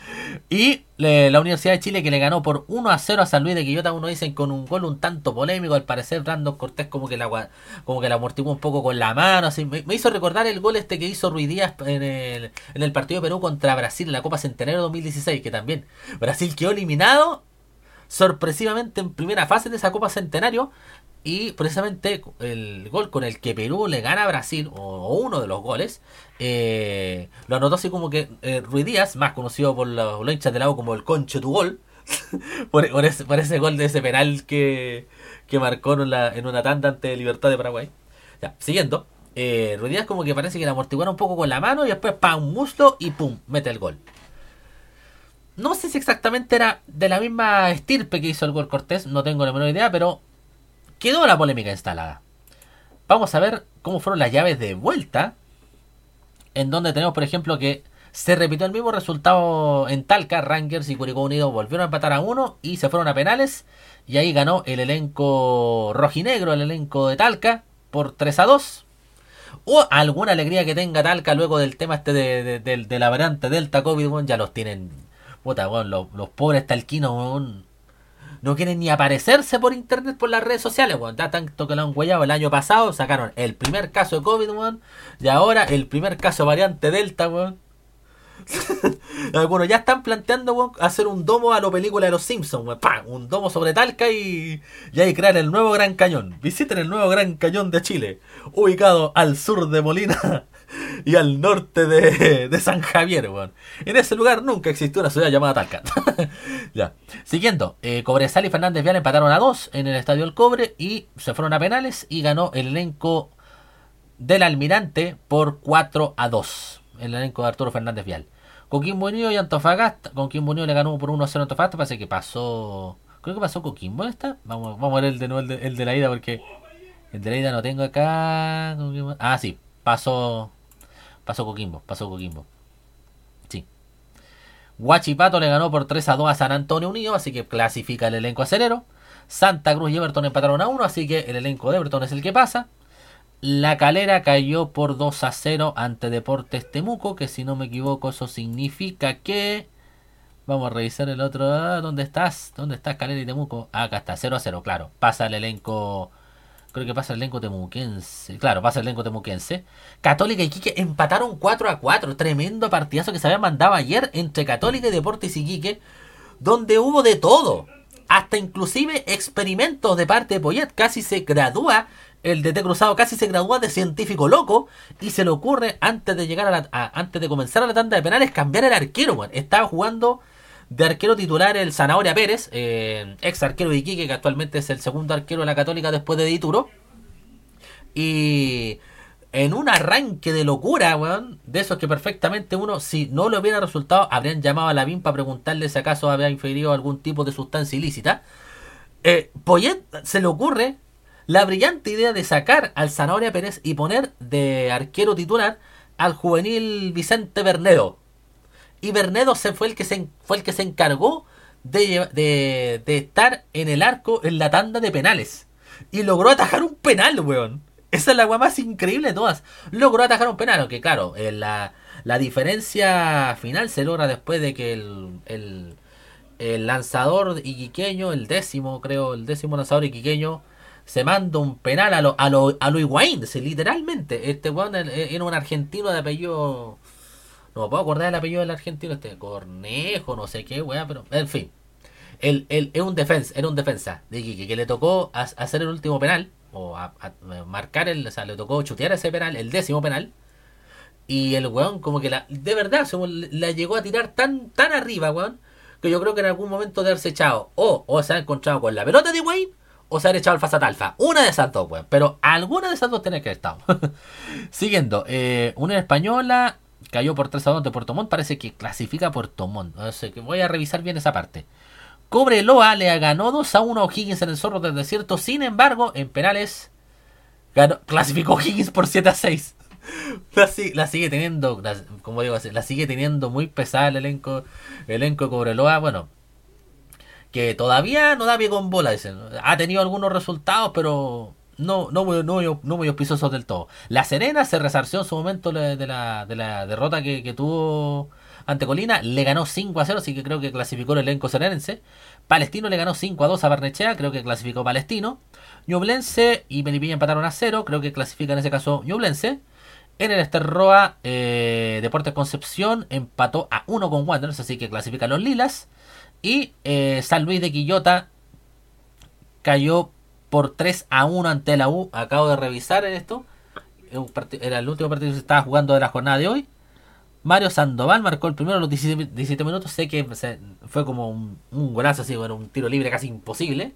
y la Universidad de Chile que le ganó por 1 a 0 a San Luis de Quillota, uno dicen con un gol un tanto polémico, al parecer Brandon Cortés como que la como que la amortiguó un poco con la mano, así me, me hizo recordar el gol este que hizo Ruiz Díaz en el, en el partido de Perú contra Brasil en la Copa Centenario 2016, que también Brasil quedó eliminado sorpresivamente en primera fase de esa Copa Centenario. Y precisamente el gol con el que Perú le gana a Brasil, o uno de los goles, eh, lo anotó así como que eh, Ruiz Díaz, más conocido por los, hinchas del lado como el concho tu gol, por, ese, gol de ese penal que, que marcó en, la, en una tanda ante Libertad de Paraguay. Ya, siguiendo, eh, Ruiz Díaz como que parece que la amortiguaron un poco con la mano y después pa un muslo y pum, mete el gol. No sé si exactamente era de la misma estirpe que hizo el gol Cortés, no tengo la menor idea, pero quedó la polémica instalada. Vamos a ver cómo fueron las llaves de vuelta, en donde tenemos, por ejemplo, que se repitió el mismo resultado en Talca, Rangers y Curicó Unido volvieron a empatar a uno y se fueron a penales, y ahí ganó el elenco rojinegro, el elenco de Talca, por 3 a 2. O alguna alegría que tenga Talca luego del tema este de, la variante Delta COVID, ya los tienen Puta, los, pobres talquinos, no quieren ni aparecerse por internet por las redes sociales, weón. Ya tanto que lo han huellado el año pasado, sacaron el primer caso de COVID, weón. Y ahora el primer caso variante Delta, weón. Algunos ya están planteando, weón, hacer un domo a la película de los Simpsons, weón. Un domo sobre Talca y, y ahí crear el nuevo Gran Cañón. Visiten el nuevo Gran Cañón de Chile, ubicado al sur de Molina. y al norte de, San Javier, weón. En ese lugar nunca existió una ciudad llamada Talca. ya. Siguiendo, eh, Cobresal y Fernández Vial empataron a dos en el Estadio El Cobre y se fueron a penales y ganó el elenco del Almirante por 4 a 2. El elenco de Arturo Fernández Vial. Coquimbo Unido y Antofagasta. Coquimbo Unido le ganó por 1 a 0 a Antofagasta. Parece que pasó. Creo que pasó Coquimbo esta. Vamos, vamos a ver el de nuevo, el de, la ida porque. El de la ida no tengo acá. Ah, sí. Pasó Pasó Coquimbo, pasó Coquimbo. Sí. Huachipato le ganó por 3 a 2 a San Antonio Unido, así que clasifica el elenco acelero. Santa Cruz y Everton empataron a 1, así que el elenco de Everton es el que pasa. La Calera cayó por 2 a 0 ante Deportes Temuco, que si no me equivoco eso significa que... Vamos a revisar el otro... Ah, ¿Dónde estás? ¿Dónde estás Calera y Temuco? Acá está, 0 a 0, claro. Pasa el elenco Creo que pasa el elenco temuquense. Claro, pasa el elenco temuquense. Católica y Quique empataron 4 a 4. Tremendo partidazo que se había mandado ayer entre Católica y Deportes y Quique. Donde hubo de todo. Hasta inclusive experimentos de parte de Poyet. Casi se gradúa. El DT Cruzado casi se gradúa de científico loco. Y se le ocurre antes de llegar a la, antes de comenzar a la tanda de penales cambiar el arquero. Estaba jugando de arquero titular el Zanahoria Pérez, eh, ex arquero de Iquique, que actualmente es el segundo arquero de la Católica después de Dituro. Y en un arranque de locura, weón, de esos que perfectamente uno, si no le hubiera resultado, habrían llamado a la BIM para preguntarle si acaso había inferido algún tipo de sustancia ilícita. Eh, Poyet se le ocurre la brillante idea de sacar al Zanahoria Pérez y poner de arquero titular al juvenil Vicente Bernedo y Bernedo se fue el que se, fue el que se encargó de, de, estar en el arco en la tanda de penales. Y logró atajar un penal, weón. Esa es la weá más increíble de todas. Logró atajar un penal, aunque claro, eh, la, la diferencia final se logra después de que el, el, lanzador iquiqueño, el décimo, creo, el décimo lanzador iquiqueño, se manda un penal a lo, a lo, a lo literalmente. Este weón era un argentino de apellido no me puedo acordar el apellido del argentino, este Cornejo, no sé qué, weá, pero en fin. Él, él, es un defensa, era un defensa de Iquique que le tocó hacer el último penal, o a, marcar el, o sea, le tocó chutear ese penal, el décimo penal. Y el weón, como que la, de verdad, la llegó a tirar tan, tan arriba, weón, que yo creo que en algún momento de haberse echado, o, o se ha encontrado con la pelota de Wayne, o se ha echado al Alfa. Una de esas dos, weón. Pero alguna de esas dos tiene que haber estado. Siguiendo, eh, una española, Cayó por 3 a 2 de Puerto. Parece que clasifica Puerto Montt. que voy a revisar bien esa parte. Cobreloa le ganó 2 a 1 a O'Higgins en el Zorro del Desierto. Sin embargo, en penales ganó, clasificó O'Higgins por 7 a 6. La, sigue teniendo, como digo, la sigue teniendo muy pesada el elenco, el elenco de Cobreloa. Bueno, que todavía no da pie con bola. Ha tenido algunos resultados, pero no, no, no, no muy auspiciosos del todo. La Serena se resarció en su momento de la, de la derrota que, tuvo ante Colina. Le ganó 5 a 0, así que creo que clasificó el elenco serenense. Palestino le ganó 5 a 2 a Barnechea, creo que clasificó Palestino. Ñublense y Melipilla empataron a 0, creo que clasifica en ese caso Ñublense. En el Esterroa, eh, Deportes Concepción empató a 1 con Wanderers, así que clasifican los Lilas. Y eh, San Luis de Quillota cayó por 3 a 1 ante la U. Acabo de revisar esto. Era el último partido que se estaba jugando de la jornada de hoy. Mario Sandoval marcó el primero a los 17, minutos. Sé que fue como un, golazo, así, bueno, un tiro libre casi imposible.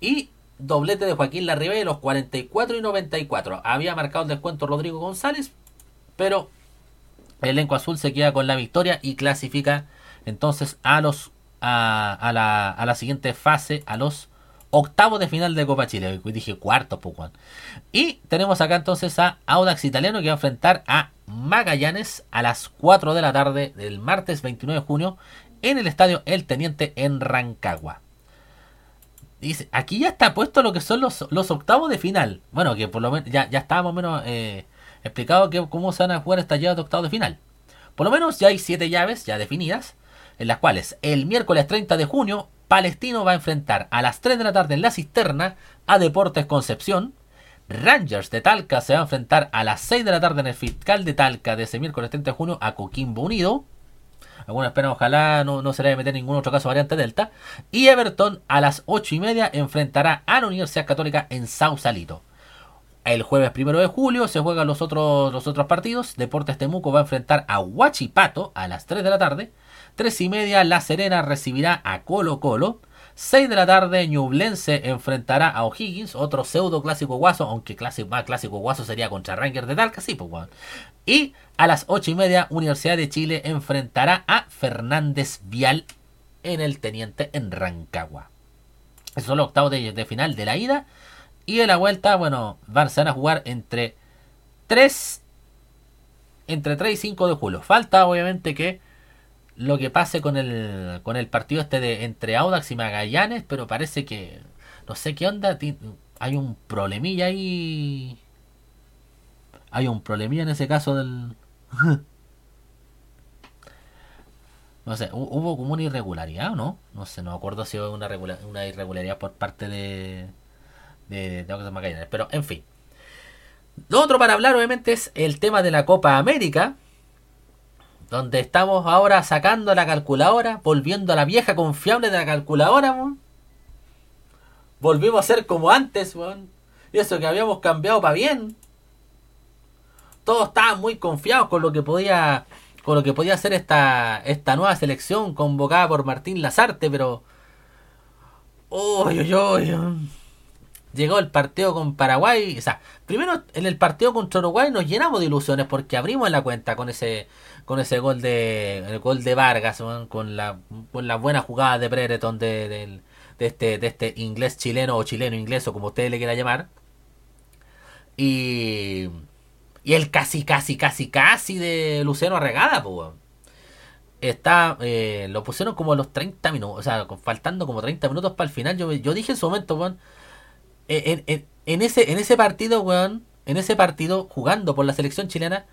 Y doblete de Joaquín Larribey de los 44 y 94. Había marcado el descuento Rodrigo González, pero el elenco azul se queda con la victoria y clasifica entonces a los a, la, a la siguiente fase, a los octavos de final de Copa Chile. Dije cuarto, pues, Y tenemos acá entonces a Audax Italiano que va a enfrentar a Magallanes a las 4 de la tarde del martes 29 de junio en el estadio El Teniente en Rancagua. Dice, aquí ya está puesto lo que son los, los octavos de final. Bueno, que por lo menos ya, ya está más o menos eh, explicado que, cómo se van a jugar estas llaves de octavos de final. Por lo menos ya hay siete llaves ya definidas, en las cuales el miércoles 30 de junio Palestino va a enfrentar a las 3 de la tarde en la cisterna a Deportes Concepción. Rangers de Talca se va a enfrentar a las 6 de la tarde en el fiscal de Talca de ese miércoles 30 de junio a Coquimbo Unido. Algunos esperan, ojalá no, no se le meter ningún otro caso variante Delta. Y Everton a las 8 y media enfrentará a la Universidad Católica en Sausalito. El jueves 1 de julio se juegan los otros, los otros partidos. Deportes Temuco va a enfrentar a Huachipato a las 3 de la tarde. 3 y media La Serena recibirá a Colo Colo. 6 de la tarde, Ñublense enfrentará a O'Higgins, otro pseudo clásico guaso, aunque clásico, más clásico guaso sería contra Ranger de Talca, sí, pues bueno. Y a las 8 y media, Universidad de Chile enfrentará a Fernández Vial en el Teniente en Rancagua. Esos son los octavos de, final de la ida. Y de la vuelta, bueno, van a jugar entre 3, entre 3 y 5 de julio. Falta obviamente que lo que pase con el, con el partido este de entre Audax y Magallanes, pero parece que no sé qué onda, hay un problemilla ahí. Hay un problemilla en ese caso del... no sé, hubo como una irregularidad no? No sé, no acuerdo si hubo una, una irregularidad por parte de, de, de Magallanes, pero en fin. Lo otro para hablar obviamente es el tema de la Copa América donde estamos ahora sacando la calculadora, volviendo a la vieja confiable de la calculadora, Volvimos a ser como antes, Y eso que habíamos cambiado para bien. Todos estaban muy confiados con lo que podía con lo que podía hacer esta esta nueva selección convocada por Martín Lazarte, pero uy, uy, uy. Llegó el partido con Paraguay, o sea, primero en el partido contra Uruguay nos llenamos de ilusiones porque abrimos la cuenta con ese con ese gol de el gol de Vargas, con la con la buena jugada de Brereton de, de, este de este inglés chileno o chileno inglés o como ustedes le quieran llamar. Y y el casi casi casi casi de Luciano Arregada. Está, eh, lo pusieron como a los 30 minutos, o sea, faltando como 30 minutos para el final. Yo, yo dije en su momento, weón, en, en, ese, en ese partido, weón, en ese partido, jugando por la selección chilena,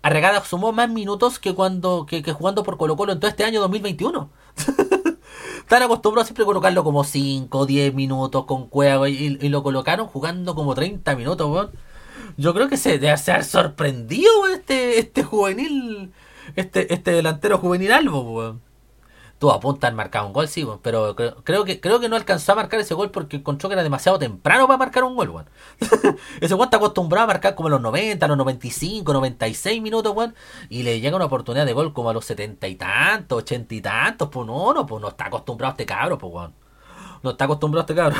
Arregada sumó más minutos que cuando que, jugando por Colo Colo en todo este año 2021. Están acostumbrados siempre a colocarlo como 5, 10 minutos con cueva y, lo colocaron jugando como 30 minutos, weón. Yo creo que se debe ser sorprendido este, este juvenil, este, este delantero juvenil Albo, weón. Apuntas a marcar un gol, sí, pero creo, que creo que no alcanzó a marcar ese gol porque encontró que era demasiado temprano para marcar un gol, weón. ese weón está acostumbrado a marcar como a los 90, a los 95, 96 minutos, weón. Y le llega una oportunidad de gol como a los 70 y tantos, 80 y tantos, pues no, no, pues no está acostumbrado a este cabro, pues weón. No está acostumbrado a este cabro.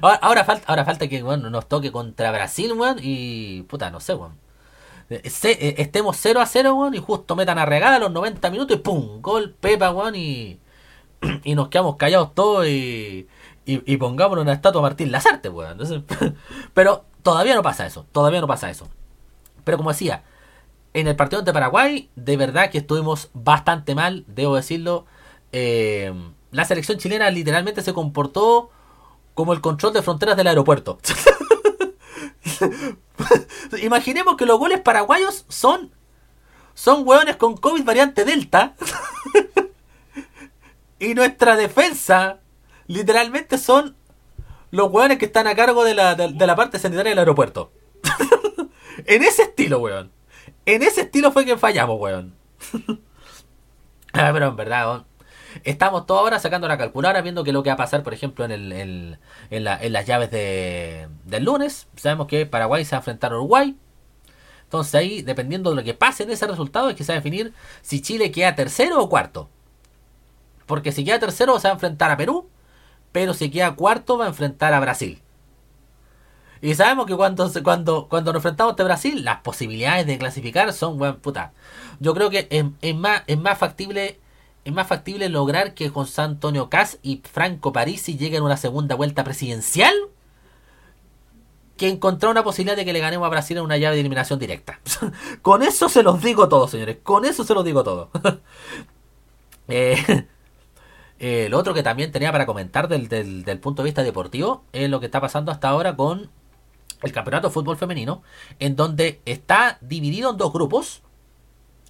ahora, falta, ahora falta que weón, nos toque contra Brasil, weón, y puta, no sé, weón. Eh, estemos 0 a 0, weón, y justo metan a regala a los 90 minutos y ¡pum! Gol, Pepa, weón, y, y nos quedamos callados todos y, y, pongámonos una estatua a Martín Lazarte, weón. pero todavía no pasa eso, todavía no pasa eso. Pero como decía, en el partido ante Paraguay, de verdad que estuvimos bastante mal, debo decirlo. Eh, la selección chilena literalmente se comportó como el control de fronteras del aeropuerto. Imaginemos que los goles paraguayos son. Son hueones con COVID variante Delta. y nuestra defensa, literalmente, son los hueones que están a cargo de la, de, la parte sanitaria del aeropuerto. en ese estilo, weón. En ese estilo fue que fallamos, weón. ah, pero en verdad, estamos todos ahora sacando la calculadora, viendo que lo que va a pasar, por ejemplo, en, el, en, la, en las llaves de, del lunes. Sabemos que Paraguay se va a enfrentar a Uruguay. Entonces ahí, dependiendo de lo que pase en ese resultado, es que se va a definir si Chile queda tercero o cuarto. Porque si queda tercero se va a enfrentar a Perú, pero si queda cuarto va a enfrentar a Brasil. Y sabemos que cuando, cuando, cuando nos enfrentamos a Brasil, las posibilidades de clasificar son, buen puta. Yo creo que es, más, es más factible es más factible lograr que José Antonio Cas y Franco Parisi lleguen a una segunda vuelta presidencial que encontrar una posibilidad de que le ganemos a Brasil en una llave de eliminación directa. Con eso se los digo todo, señores. Con eso se los digo todo. eh, eh, lo otro que también tenía para comentar del, del, punto de vista deportivo es lo que está pasando hasta ahora con el campeonato de fútbol femenino, en donde está dividido en dos grupos.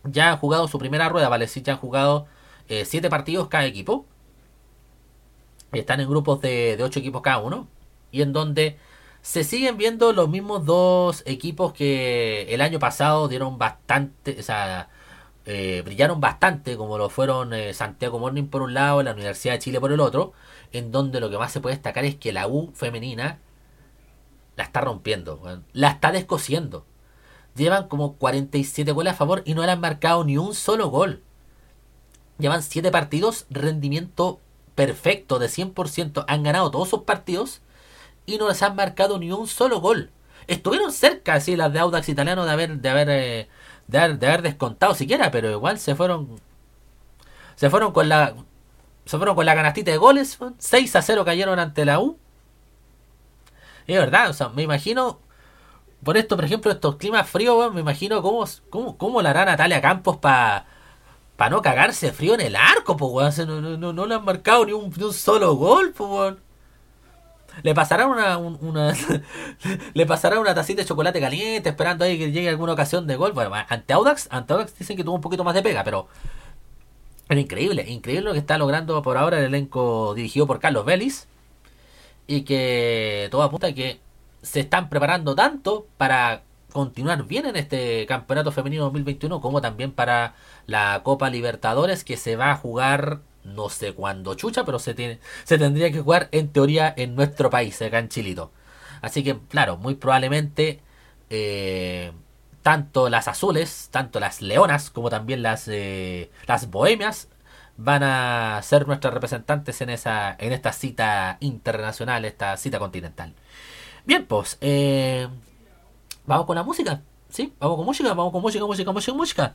Ya han jugado su primera rueda, vale, sí, ya han jugado eh, siete partidos cada equipo. Están en grupos de, de ocho equipos cada uno. Y en donde se siguen viendo los mismos dos equipos que el año pasado dieron bastante, o sea, eh, brillaron bastante, como lo fueron eh, Santiago Morning por un lado la Universidad de Chile por el otro, en donde lo que más se puede destacar es que la U femenina la está rompiendo, la está descosiendo. Llevan como 47 goles a favor y no le han marcado ni un solo gol. Llevan 7 partidos, rendimiento perfecto de 100%. Han ganado todos sus partidos y no les han marcado ni un solo gol. Estuvieron cerca, así las de Audax italiano, de haber, de haber, eh, de haber, descontado siquiera, pero igual se fueron, se fueron con la, se fueron con la canastita de goles. 6 a 0 cayeron ante la U. Es verdad, o sea, me imagino, por esto, por ejemplo, estos climas fríos, me imagino cómo, cómo, cómo la hará Natalia Campos para para no cagarse frío en el arco, pues, No, no, no, le han marcado ni un, solo gol, pues, le pasará una, una le pasará una tacita de chocolate caliente esperando ahí que llegue alguna ocasión de gol. Bueno, ante Audax, ante Audax dicen que tuvo un poquito más de pega, pero es increíble, increíble lo que está logrando por ahora el elenco dirigido por Carlos Vélez y que todo apunta a que se están preparando tanto para continuar bien en este campeonato femenino 2021 como también para la Copa Libertadores que se va a jugar no sé cuándo chucha, pero se, tiene, se tendría que jugar en teoría en nuestro país, acá en Chilito. Así que, claro, muy probablemente eh, tanto las azules, tanto las leonas, como también las, eh, las bohemias van a ser nuestras representantes en, esa, en esta cita internacional, esta cita continental. Bien, pues, eh, vamos con la música. ¿Sí? Vamos con música, vamos con música, música, música, música.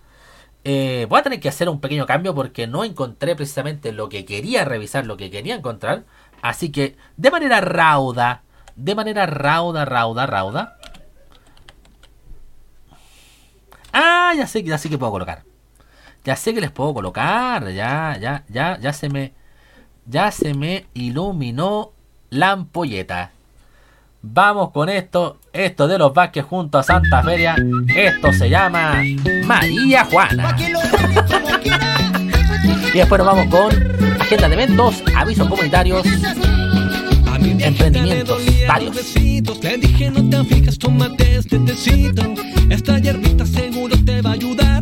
Eh, voy a tener que hacer un pequeño cambio porque no encontré precisamente lo que quería revisar, lo que quería encontrar. Así que de manera rauda, de manera rauda, rauda, rauda. Ah, ya sé, ya sé que puedo colocar. Ya sé que les puedo colocar. Ya, ya, ya, ya se me, ya se me iluminó la ampolleta. Vamos con esto, esto de los Vázquez junto a Santa Feria. Esto se llama María Juana. Y después nos vamos con agenda de eventos, avisos comunitarios, emprendimientos varios. Le dije no te fijas, tómate este tecito. Esta hierbita seguro te va a ayudar.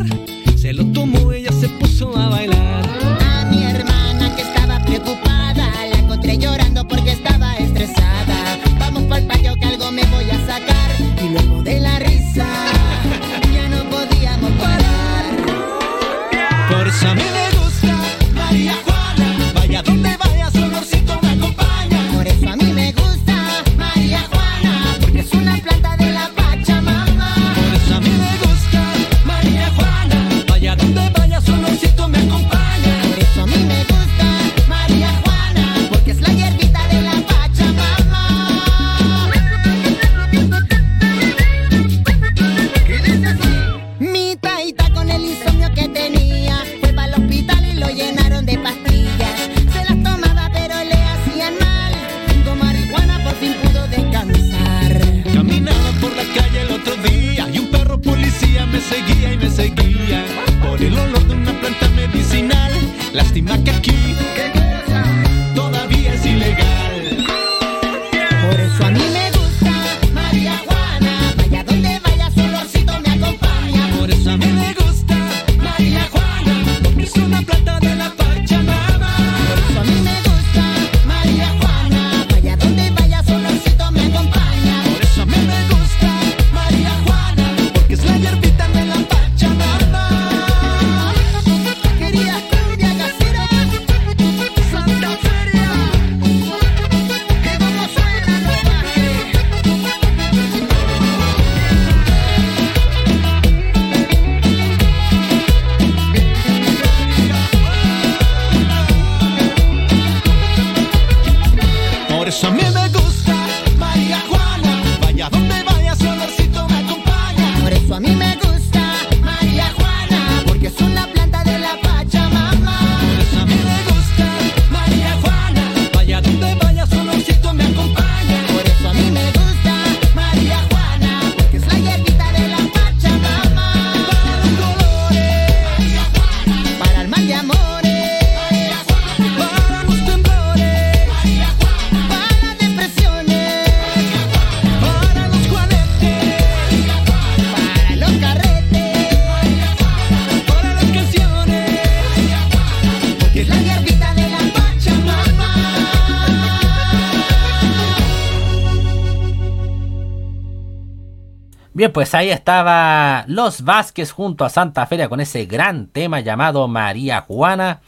Pues ahí estaba Los Vázquez junto a Santa Feria con ese gran tema llamado María Juana.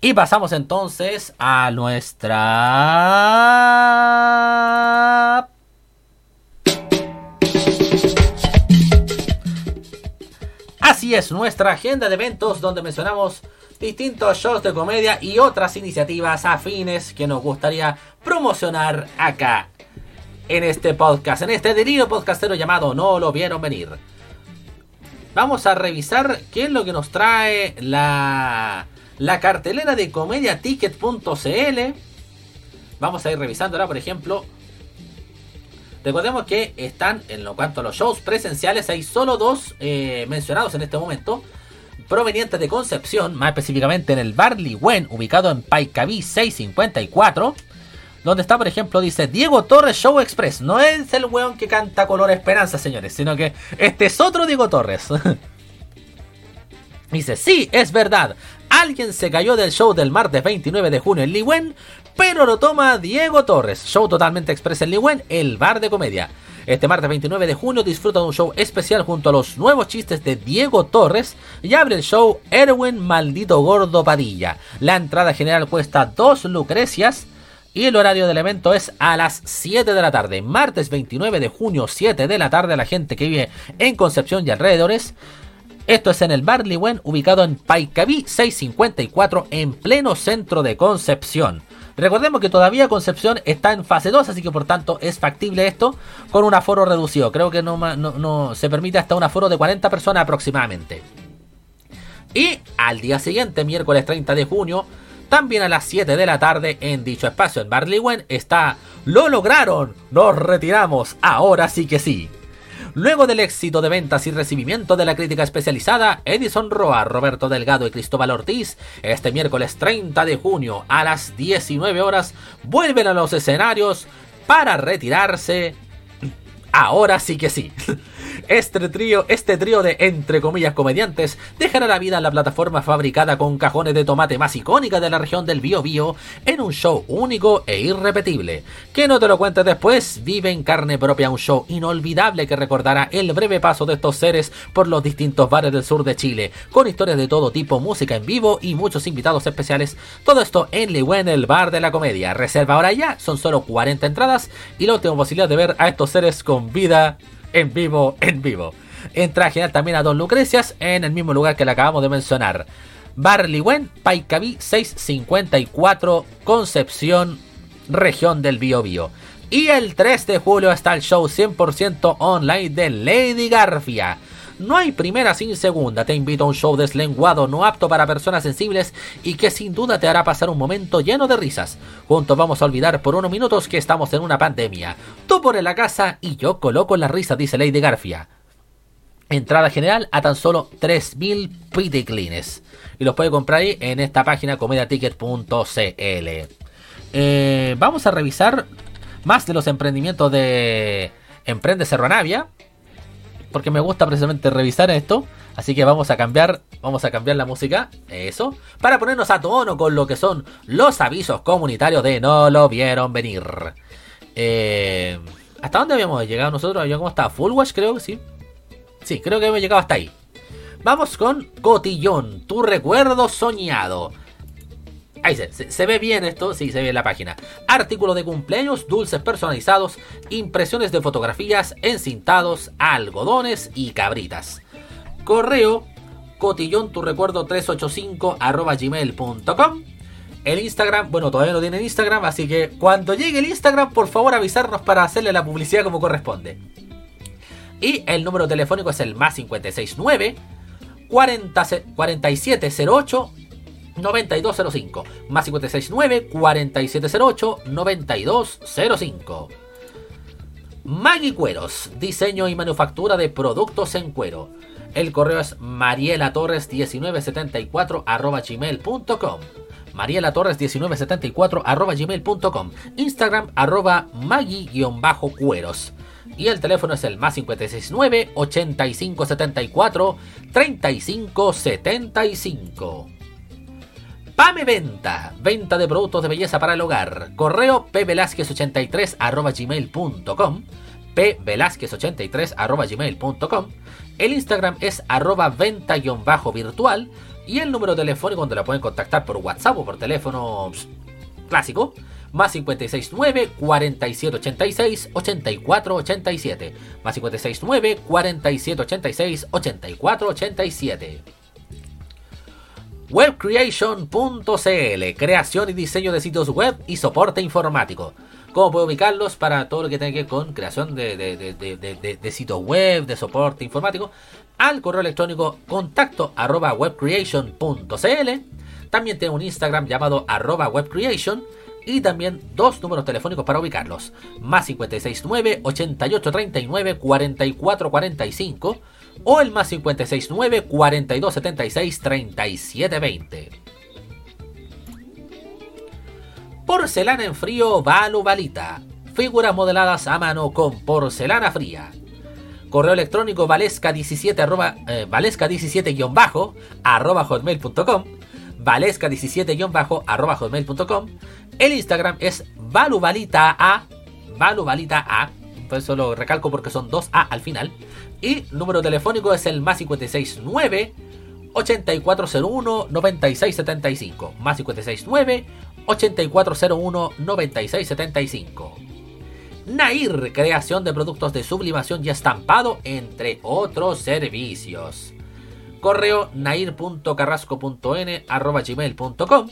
Y pasamos entonces a nuestra... Así es, nuestra agenda de eventos donde mencionamos distintos shows de comedia y otras iniciativas afines que nos gustaría promocionar acá en este podcast, en este delirio podcastero llamado No lo vieron venir. Vamos a revisar qué es lo que nos trae la, la cartelera de comediaticket.cl. Vamos a ir revisando ahora, por ejemplo. Recordemos que están, en lo cuanto a los shows presenciales, hay solo dos eh, mencionados en este momento. Provenientes de Concepción, más específicamente en el Barley Wen, ubicado en Paicaví 654. Donde está, por ejemplo, dice Diego Torres Show Express. No es el weón que canta Color Esperanza, señores, sino que este es otro Diego Torres. dice, sí, es verdad. Alguien se cayó del show del martes 29 de junio en Liwen, pero lo toma Diego Torres. Show totalmente express en Liwen, el bar de comedia. Este martes 29 de junio disfruta de un show especial junto a los nuevos chistes de Diego Torres y abre el show Erwin Maldito Gordo Padilla. La entrada general cuesta 2 lucrecias y el horario del evento es a las 7 de la tarde. Martes 29 de junio, 7 de la tarde. La gente que vive en Concepción y alrededores. Esto es en el Barley Wen, ubicado en Paicaví 654, en pleno centro de Concepción. Recordemos que todavía Concepción está en fase 2, así que por tanto es factible esto con un aforo reducido. Creo que no, no- se permite hasta un aforo de 40 personas aproximadamente. Y al día siguiente, miércoles 30 de junio, también a las 7 de la tarde en dicho espacio en Barleywen está Lo lograron, nos retiramos, ahora sí que sí. Luego del éxito de ventas y recibimiento de la crítica especializada, Edison Roa, Roberto Delgado y Cristóbal Ortiz, este miércoles 30 de junio a las 19 horas, vuelven a los escenarios para retirarse. Ahora sí que sí. Este trío, este trío de entre comillas comediantes dejará la vida en la plataforma fabricada con cajones de tomate más icónica de la región del Bío Bío en un show único e irrepetible. Que no te lo cuentes después, vive en carne propia un show inolvidable que recordará el breve paso de estos seres por los distintos bares del sur de Chile, con historias de todo tipo, música en vivo y muchos invitados especiales. Todo esto en Liwen, el bar de la comedia. Reserva ahora ya, son solo 40 entradas y la última posibilidad de ver a estos seres con vida en vivo, en vivo. Entra general también a Don Lucrecias en el mismo lugar que le acabamos de mencionar. Barliwen, Paicaví 654, Concepción, región del Biobío. Y el 3 de julio está el show 100% online de Lady Garfia. No hay primera sin segunda, te invito a un show deslenguado no apto para personas sensibles y que sin duda te hará pasar un momento lleno de risas. Juntos vamos a olvidar por unos minutos que estamos en una pandemia. Tú pones la casa y yo coloco la risa, dice Lady Garfia. Entrada general a tan solo 3.000 piticlines. Y los puede comprar ahí en esta página comediaticket.cl. Eh, vamos a revisar más de los emprendimientos de Emprende Cerro Navia. Porque me gusta precisamente revisar esto. Así que vamos a cambiar. Vamos a cambiar la música. Eso. Para ponernos a tono con lo que son los avisos comunitarios de no lo vieron venir. Eh, ¿Hasta dónde habíamos llegado nosotros? ¿Habíamos como hasta Full Watch? Creo que sí. Sí, creo que hemos llegado hasta ahí. Vamos con Cotillón, tu recuerdo soñado. Ahí se, se, ve bien esto, sí, se ve en la página. Artículos de cumpleaños, dulces personalizados, impresiones de fotografías, encintados, algodones y cabritas. Correo cotillón tu recuerdo 385 arroba gmail.com El Instagram, bueno, todavía no tienen Instagram, así que cuando llegue el Instagram, por favor avisarnos para hacerle la publicidad como corresponde. Y el número telefónico es el más 569 40, 4708 9205. Más 569 4708 9205. Maggie Cueros, diseño y manufactura de productos en cuero. El correo es marielatorres1974 arroba gmail.com. Mariela Torres 1974 arroba gmail.com. Instagram arroba maggie-cueros. Y el teléfono es el más 569 8574 3575. Pame Venta, venta de productos de belleza para el hogar. Correo pvelázquez83 arroba gmail.com pvelázquez83 arroba gmail.com El Instagram es arroba venta-virtual. Y el número telefónico donde la pueden contactar por WhatsApp o por teléfono clásico más 569 4786 8487 más 569 4786 8487 Webcreation.cl Creación y diseño de sitios web y soporte informático. ¿Cómo puedo ubicarlos para todo lo que tenga que ver con creación de, de, sitios web, de soporte informático? Al correo electrónico contacto arroba webcreation.cl. También tengo un Instagram llamado arroba webcreation y también dos números telefónicos para ubicarlos. Más 569 8839 4445 o el más 569 4276 3720. Porcelana en frío Valu Valita. Figuras modeladas a mano con porcelana fría. Correo electrónico valesca17 arroba, eh, valesca17 bajo arroba hotmail.com valesca17 arroba hotmail.com el Instagram es valuvalita a valuvalita a eso lo recalco porque son dos A al final y número telefónico es el más 569 8401 9675. Más 569 8401 9675. Nair, creación de productos de sublimación y estampado, entre otros servicios. Correo nair.carrasco.n arroba gmail.com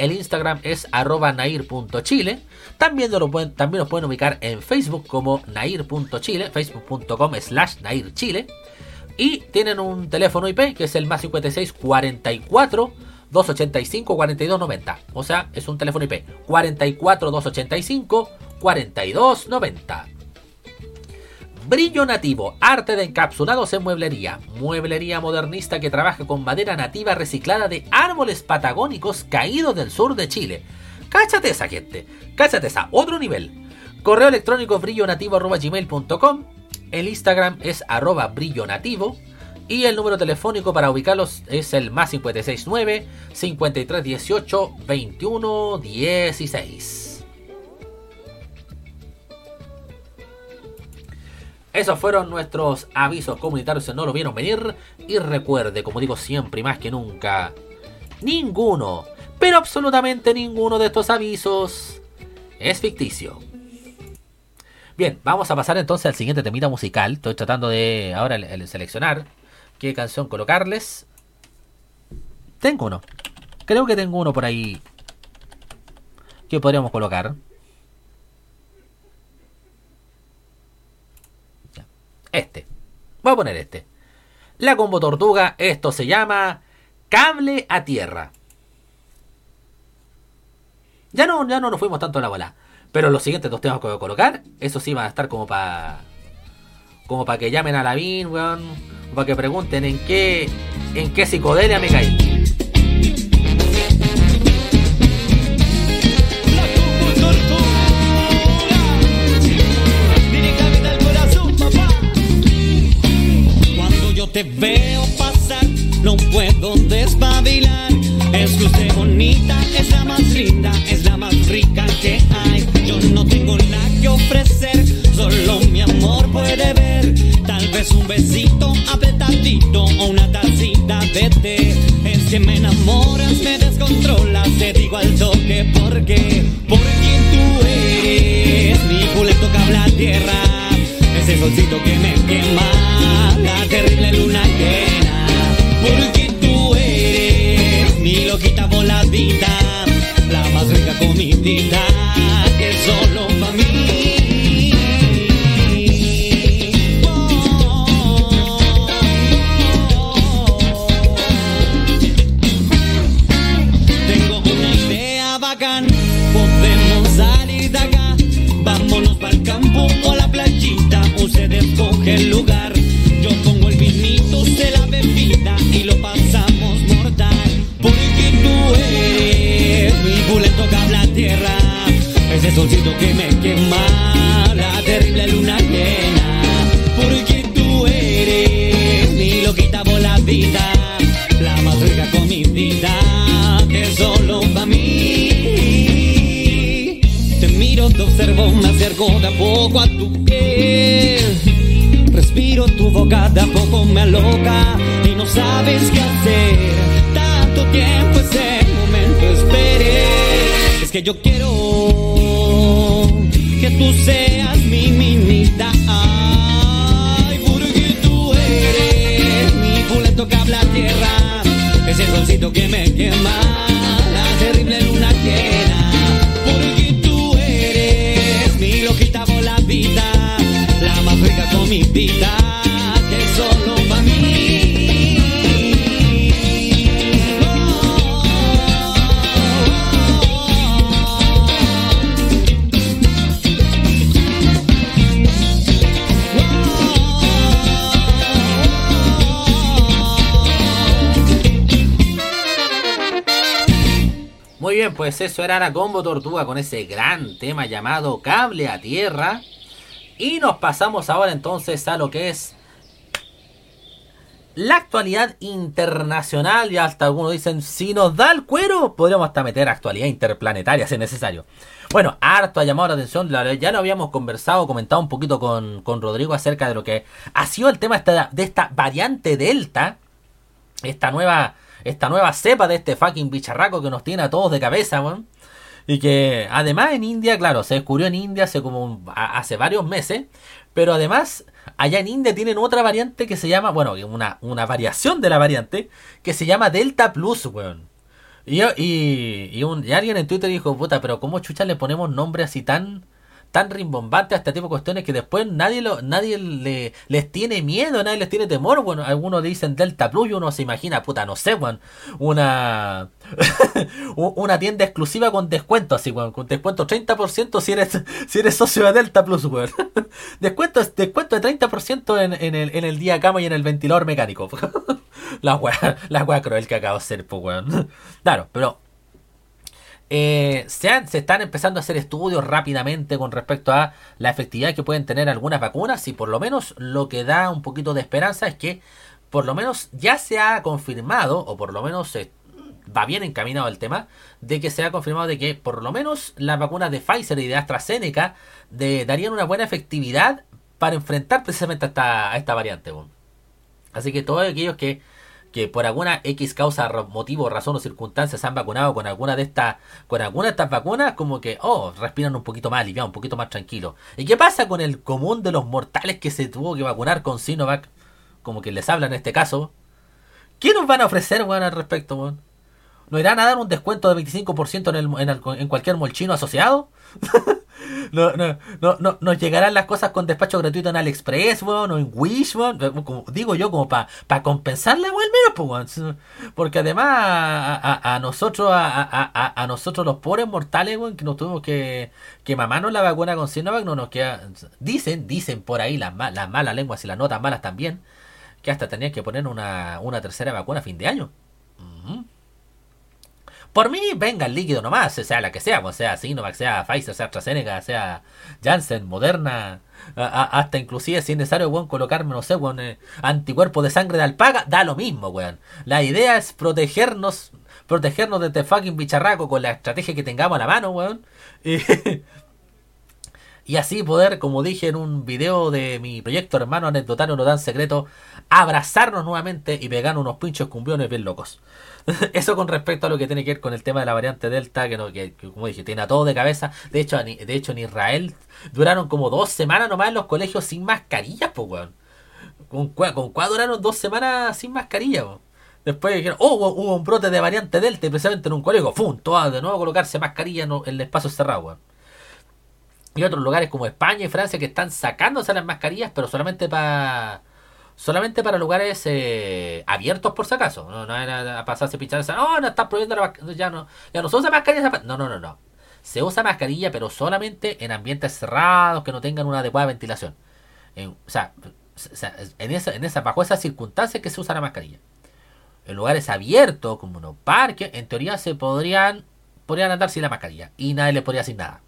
el Instagram es arroba nair.chile. También, lo pueden, también nos pueden ubicar en Facebook como nair.chile, facebook.com slash nairchile. Y tienen un teléfono IP que es el más 56 44 285 4290. O sea, es un teléfono IP 44 285 4290. Brillo nativo, arte de encapsulados en mueblería. Mueblería modernista que trabaja con madera nativa reciclada de árboles patagónicos caídos del sur de Chile. Cáchate esa gente, cáchate esa, otro nivel. Correo electrónico brillonativo.gmail.com El Instagram es arroba brillo nativo. Y el número telefónico para ubicarlos es el más 569 5318 2116. Esos fueron nuestros avisos comunitarios no lo vieron venir. Y recuerde, como digo siempre y más que nunca, ninguno, pero absolutamente ninguno de estos avisos es ficticio. Bien, vamos a pasar entonces al siguiente temita musical. Estoy tratando de ahora el, seleccionar qué canción colocarles. Tengo uno. Creo que tengo uno por ahí que podríamos colocar. Este. Voy a poner este. La combo tortuga, esto se llama cable a tierra. Ya no, ya no nos fuimos tanto a la bola. Pero los siguientes dos temas que voy a colocar, eso sí van a estar como para. Como para que llamen a la weón. Para que pregunten en qué. en qué psicodelia me caí. Te veo pasar, no puedo despabilar. Es que usted bonita, es la más linda, es la más rica que hay. Yo no tengo nada que ofrecer, solo mi amor puede ver. Tal vez un besito apretadito o una tacita de té. Es que me enamoras, me descontrolas, te digo al toque por qué. Porque tú eres mi culeto que habla tierra ese solcito que solcito que me quema, la terrible luna llena, porque tú eres mi loquita voladita, la más rica comidita que solo para mí. Te miro, te observo, me acerco de a poco a tu piel. Respiro tu boca, de a poco me aloca y no sabes qué hacer. Tanto tiempo ese momento esperé. Es que yo quiero que tú seas mi minita. Ay, porque tú eres mi boleto que habla tierra. Ese solcito que me quema, pues eso era la combo tortuga con ese gran tema llamado Cable a Tierra. Y nos pasamos ahora entonces a lo que es la actualidad internacional. Y hasta algunos dicen, si nos da el cuero, podríamos hasta meter actualidad interplanetaria si es necesario. Bueno, harto ha llamado la atención. Ya lo habíamos conversado, comentado un poquito con, con Rodrigo acerca de lo que ha sido el tema de esta variante Delta esta nueva esta nueva cepa de este fucking bicharraco que nos tiene a todos de cabeza, weón. Y que además en India, claro, se descubrió en India hace como hace varios meses, pero además allá en India tienen otra variante que se llama, bueno, una, una variación de la variante que se llama Delta Plus, weón. Y, y, y alguien en Twitter dijo, puta, pero ¿cómo chucha le ponemos nombre así tan tan rimbombantes a este tipo de cuestiones que después nadie lo, nadie le, les tiene miedo, nadie les tiene temor, bueno, algunos dicen Delta Plus y uno se imagina, puta, no sé, weón, una una tienda exclusiva con descuento, así, weón, con descuento 30% si eres, si eres socio de Delta Plus, weón. Descuento, descuento de 30% en, en, el, en el día cama y en el ventilador mecánico. la weá, la weá cruel que acabo de hacer, pues, weón. Claro, pero eh, se, se están empezando a hacer estudios rápidamente con respecto a la efectividad que pueden tener algunas vacunas y por lo menos lo que da un poquito de esperanza es que por lo menos ya se ha confirmado o por lo menos eh, va bien encaminado el tema de que se ha confirmado de que por lo menos las vacunas de Pfizer y de AstraZeneca darían una buena efectividad para enfrentar precisamente a esta, a esta variante. Así que todos aquellos que, que por alguna X causa, motivo, razón o circunstancia se han vacunado con alguna de estas con alguna de estas vacunas, como que, oh, respiran un poquito más aliviado, un poquito más tranquilo. ¿Y qué pasa con el común de los mortales que se tuvo que vacunar con Sinovac? Como que les habla en este caso. ¿Qué nos van a ofrecer, weón, al respecto, weón? ¿Nos irán a dar un descuento de 25% en, el, en, el- en cualquier molchino asociado? no, no, no, no, nos llegarán las cosas con despacho gratuito en AliExpress, weón, o en Wish, weón. Eh, Como, digo yo, como para pa compensar weón, menos, pues. Porque además a, a- a nosotros, a, a- nosotros los pobres mortales, weón, que nos tuvimos que, que mamarnos la vacuna con Sinovac, no nos queda. Dicen, dicen por ahí las, ma- las malas lenguas y las notas malas también, que hasta tenían que poner una, una tercera vacuna a fin de año. Por mí, venga el líquido nomás, sea la que sea, o sea Sinovac, sea Pfizer, sea AstraZeneca, sea Janssen, Moderna, hasta inclusive si es necesario, weón, colocarme, no sé, weón, eh, anticuerpos de sangre de alpaga, da lo mismo, weón. La idea es protegernos, protegernos de este fucking bicharraco con la estrategia que tengamos a la mano, weón. Y, y así poder, como dije en un video de mi proyecto hermano anecdotario no tan secreto, abrazarnos nuevamente y pegar unos pinchos cumbiones bien locos. Eso con respecto a lo que tiene que ver con el tema de la variante Delta, que, no, que, como dije, tiene a todo de cabeza. De hecho, de hecho, en Israel duraron como dos semanas nomás en los colegios sin mascarillas, pues, weón. ¿Con, ¿Con cuál duraron dos semanas sin mascarilla, weón? Después dijeron, oh, hubo, un brote de variante Delta y precisamente en un colegio, ¡fum! Todas de nuevo colocarse mascarilla en el espacio cerrado, weón. Y otros lugares como España y Francia que están sacándose las mascarillas, pero solamente para solamente para lugares eh, abiertos por si acaso. No, no era a pasarse pichar esa, no, no está prohibiendo la ya no, ya no se usa mascarilla. No, no, no, no. Se usa mascarilla, pero solamente en ambientes cerrados que no tengan una adecuada ventilación. O sea, en esa, en esa, bajo esas circunstancias que se usa la mascarilla. En lugares abiertos, como unos parques, en teoría se podrían, podrían andar sin la mascarilla. Y nadie le podría decir nada.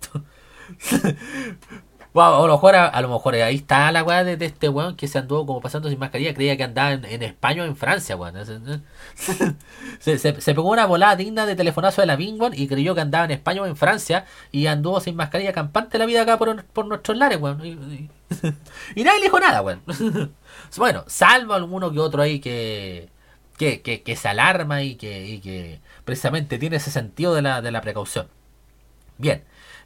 Wow, a lo mejor, a, lo mejor ahí está la weá de, este weón que se andó como pasando sin mascarilla. Creía que andaba en, España o en Francia, weón. Se, se- se pegó una volada digna de telefonazo de la Bingwan y creyó que andaba en España o en Francia y anduvo sin mascarilla campante la vida acá por, por nuestros lares, weón. Y, nadie le dijo nada, weón. Bueno, salvo alguno que otro ahí que, que, que, que se alarma y que, y que precisamente tiene ese sentido de la, de la precaución. Bien,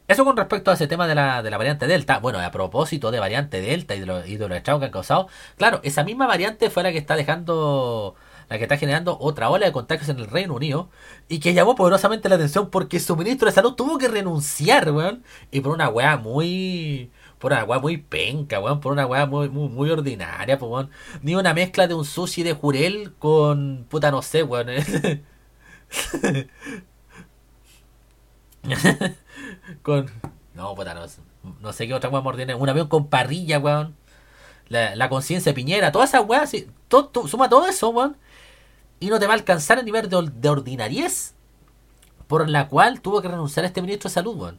eso con respecto a ese tema de la, de la variante Delta. Bueno, a propósito de variante Delta y de, lo- y los estragos que han causado, claro, esa misma variante fue la que está dejando, la que está generando otra ola de contagios en el Reino Unido y que llamó poderosamente la atención porque su ministro de salud tuvo que renunciar, weón, y por una weá muy. Por una weá muy penca, weón. Por una weá muy, muy, muy ordinaria, pues, weón. Ni una mezcla de un sushi de jurel con. Puta, no sé, weón. con. No, puta, no, no sé qué otra weá mordiene. Un avión con parrilla, weón. La, la conciencia de Piñera, todas esas weas, sí, to- to- suma todo eso, weón. Y no te va a alcanzar el nivel de, de ordinariez por la cual tuvo que renunciar este ministro de salud, weón.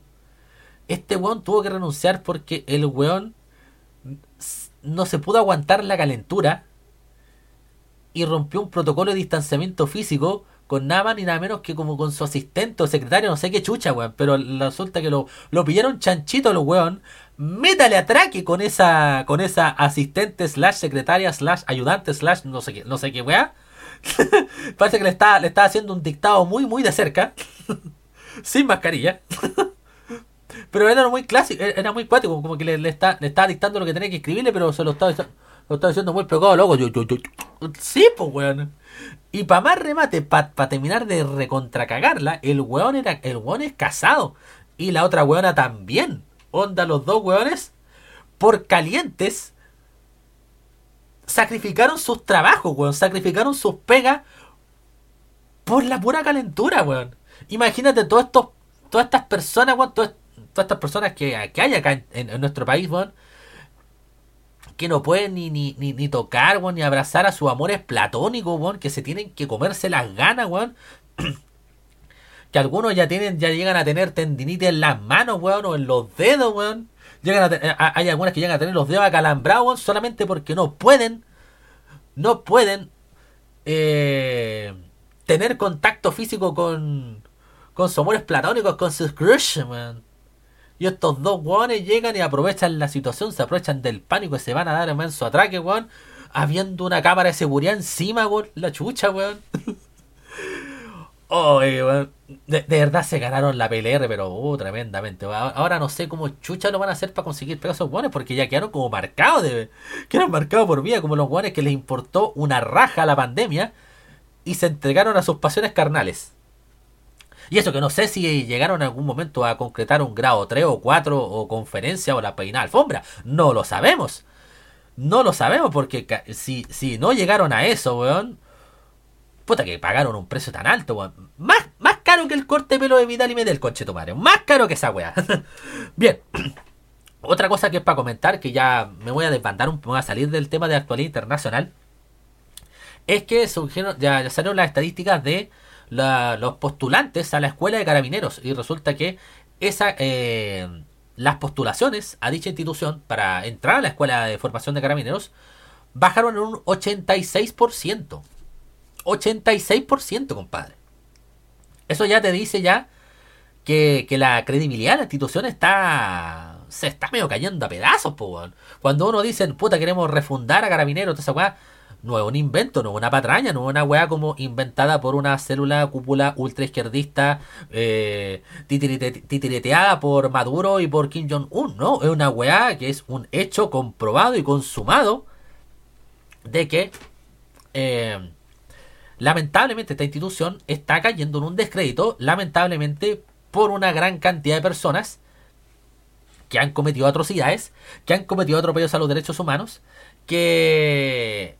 Este weón tuvo que renunciar porque el weón no se pudo aguantar la calentura y rompió un protocolo de distanciamiento físico con nada ni nada menos que como con su asistente o secretario, no sé qué chucha, weón. Pero resulta que lo, lo pillaron chanchito los weón. Métale atraque con esa, con esa asistente slash secretaria slash ayudante slash no sé qué, no sé qué weá. Parece que le está, le está haciendo un dictado muy, muy de cerca. sin mascarilla. Pero era muy clásico, era muy cuático, como que le, está, le estaba dictando lo que tenía que escribirle, pero se lo estaba, lo estaba diciendo muy pegado, loco. Sí, pues, weón. Y para más remate, para terminar de recontracagarla, el weón era, el weón es casado. Y la otra weona también. Onda, los dos weones, por calientes, sacrificaron sus trabajos, weón. Sacrificaron sus pegas por la pura calentura, weón. Imagínate todos estos, todas estas personas, weón, todas, todas estas personas que, que hay acá en- en nuestro país, weón, que no pueden ni, ni, ni, ni tocar, weón, ni abrazar a sus amores platónicos, que se tienen que comerse las ganas, weón. que algunos ya tienen, ya llegan a tener tendinitis en las manos, weón, o en los dedos, weón. Llegan a te- a- hay algunas que llegan a tener los dedos acalambrados, solamente porque no pueden, no pueden eh, tener contacto físico con, con sus amores platónicos, con sus crush, weón. Y estos dos weones llegan y aprovechan la situación, se aprovechan del pánico y se van a dar en su atraque, weón. Habiendo una cámara de seguridad encima, weón. La chucha, weón. Oye, weón. De, verdad se ganaron la PLR, pero uh, tremendamente. Ahora no sé cómo chucha lo van a hacer para conseguir pegar a esos weones, porque ya quedaron como marcados, de, quedaron marcados por vida, como los weones que les importó una raja la pandemia y se entregaron a sus pasiones carnales. Y eso que no sé si llegaron en algún momento a concretar un grado 3 o 4 o conferencia o la peinada alfombra. No lo sabemos. No lo sabemos porque si, si no llegaron a eso, weón. Puta que pagaron un precio tan alto, weón. Más, más caro que el corte de pelo de Vidal y Medel, conche tu madre. Más caro que esa weá. Bien. Otra cosa que es para comentar, que ya me voy a desbandar un voy a salir del tema de actualidad internacional. Es que surgieron, ya salieron las estadísticas de los postulantes a la escuela de carabineros. Y resulta que esa, eh, las postulaciones a dicha institución para entrar a la escuela de formación de carabineros bajaron en un 86%. 86%, compadre. Eso ya te dice ya que, que la credibilidad de la institución está. se está medio cayendo a pedazos, po. Cuando uno dice, puta, queremos refundar a carabineros, toda esa no es un invento, no es una patraña, no es una weá como inventada por una célula cúpula ultra izquierdista eh, titireteada por Maduro y por Kim Jong-un, no, es una weá que es un hecho comprobado y consumado de que eh, lamentablemente esta institución está cayendo en un descrédito, lamentablemente por una gran cantidad de personas que han cometido atrocidades, que han cometido atropellos a los derechos humanos, que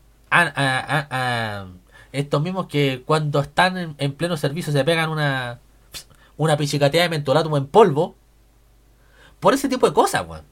estos mismos que cuando están en, en pleno servicio se pegan una una pichicateada de mentolatum en polvo, por ese tipo de cosas, weón.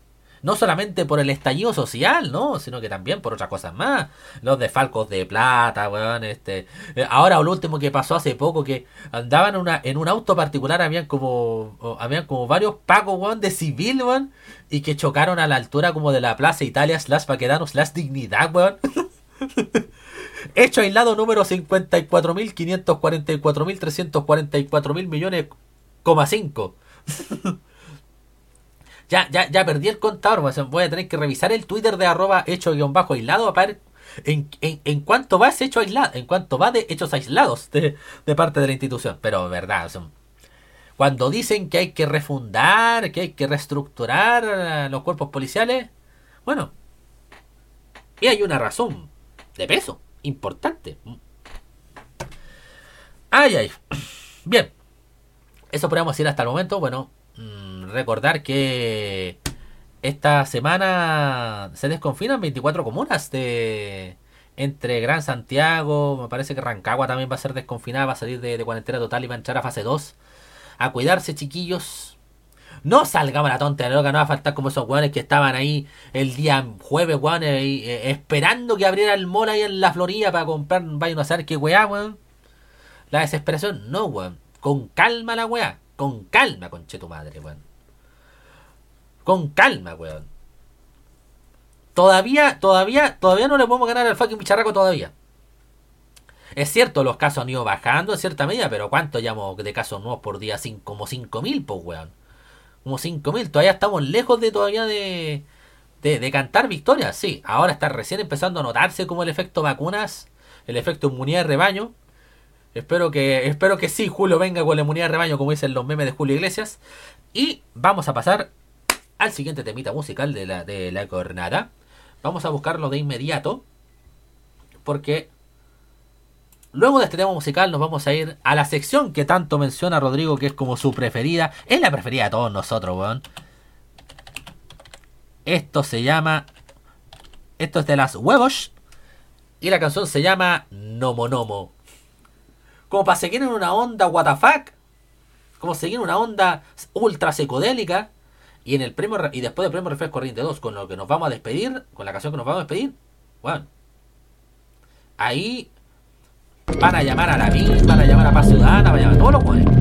No solamente por el estallido social, ¿no? Sino que también por otras cosas más. Los de Falcos de Plata, weón. Este. eh, Ahora lo último que pasó hace poco, que andaban en, una, en un auto particular, habían como. Habían como varios pacos, weón, de civil, weón. Y que chocaron a la altura como de la Plaza Italia, slash Paquedano, slash Dignidad, weón. Hecho aislado número 54.544.344 mil millones, coma 5. ya, ya, ya perdí el contador, pues, voy a tener que revisar el Twitter de arroba hecho guion bajo aislado en, en, cuánto va ese hecho aislado, en cuánto va de hechos aislados de, parte de la institución. Pero verdad, cuando dicen que hay que refundar, que hay que reestructurar eh, los cuerpos policiales, bueno, y hay una razón de peso importante. Ay, ay. Bien. Eso podríamos decir hasta el momento. Bueno, mm, recordar que esta semana se desconfinan 24 comunas de entre Gran Santiago, me parece que Rancagua también va a ser desconfinada, va a salir de, de cuarentena total y va a entrar a fase 2. A cuidarse, chiquillos. No salgamos a la tonta de loca, no va a faltar como esos weones que estaban ahí el día jueves, weón, eh, eh, esperando que abriera el mall ahí en la Florida para comprar, vayan a saber qué weá, weón. La desesperación, no, weón. Con calma la weá. Con calma, conche tu madre, weón. Con calma, weón. Todavía, todavía, todavía no le podemos ganar al fucking bicharraco todavía. Es cierto, los casos han ido bajando en cierta medida, pero ¿cuánto llamo de casos nuevos por día? Cin- como 5.000, pues, weón. Como 5.000. Todavía estamos lejos de todavía de, de, cantar victorias. Sí, ahora está recién empezando a notarse como el efecto vacunas, el efecto inmunidad de rebaño. Espero que, espero que sí, Julio venga con la inmunidad de rebaño, como dicen los memes de Julio Iglesias. Y vamos a pasar al siguiente temita musical de la, de la jornada. Vamos a buscarlo de inmediato. Porque luego de este tema musical nos vamos a ir a la sección que tanto menciona Rodrigo, que es como su preferida. Es la preferida de todos nosotros, weón. Esto se llama... Esto es de las huevos. Y la canción se llama Nomo Nomo. Como para seguir en una onda WTF. Como seguir en una onda ultra psicodélica. Y en el premio Re- y después del premio Reflex Corriente 2, con lo que nos vamos a despedir, con la canción que nos vamos a despedir, bueno. Ahí van a llamar a la MIN, van a llamar a Paz Ciudadana, van a llamar a todos los jueves.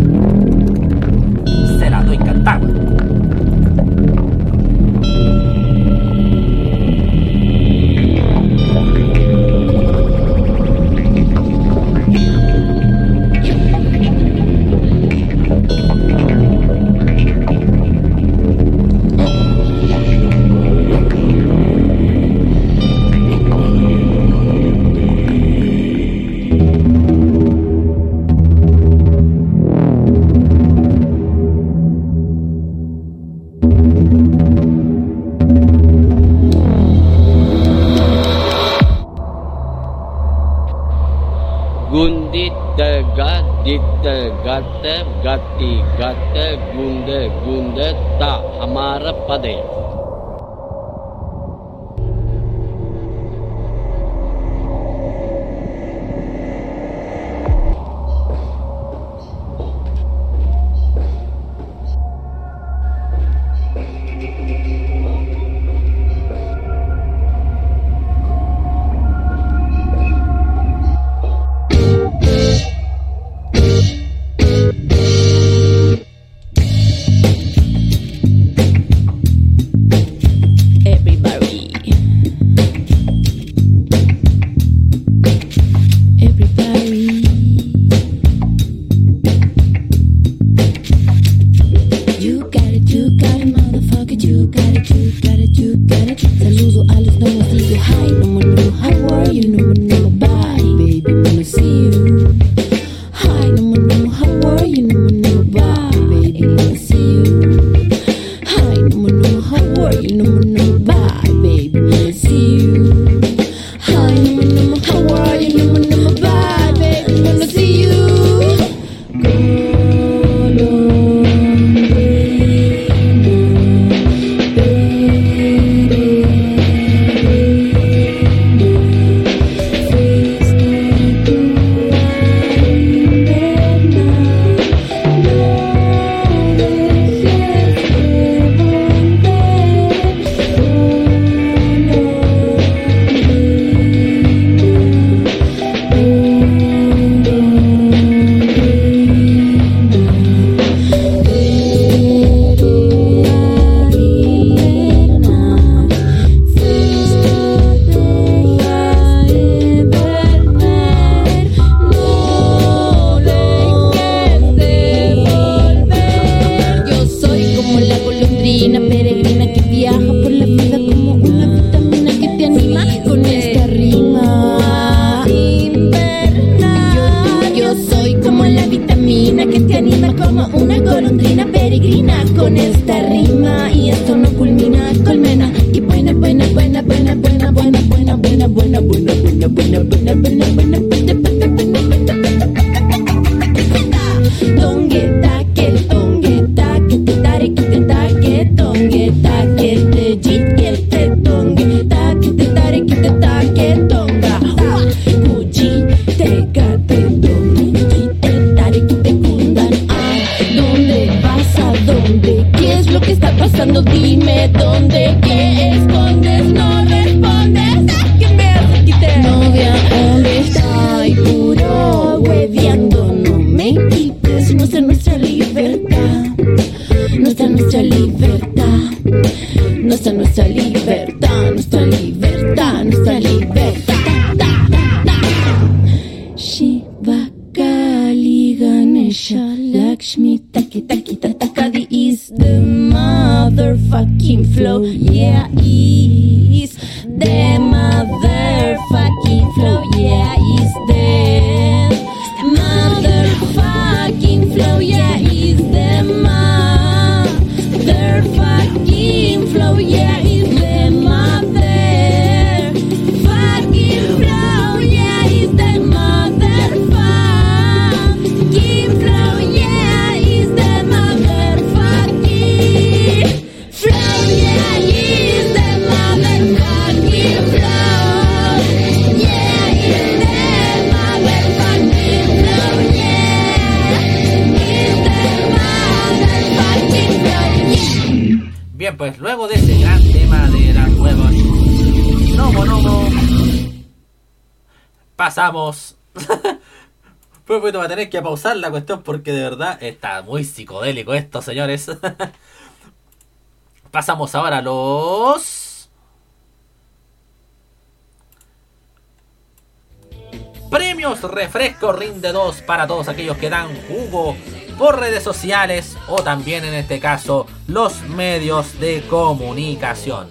Pues luego de ese gran tema de las huevos Nomo Nomo Pasamos Pues bueno, va a tener que pausar la cuestión porque de verdad está muy psicodélico esto, señores. Pasamos ahora a los... Premios Refresco Rinde 2 para todos aquellos que dan jugo por redes sociales o también en este caso los medios de comunicación.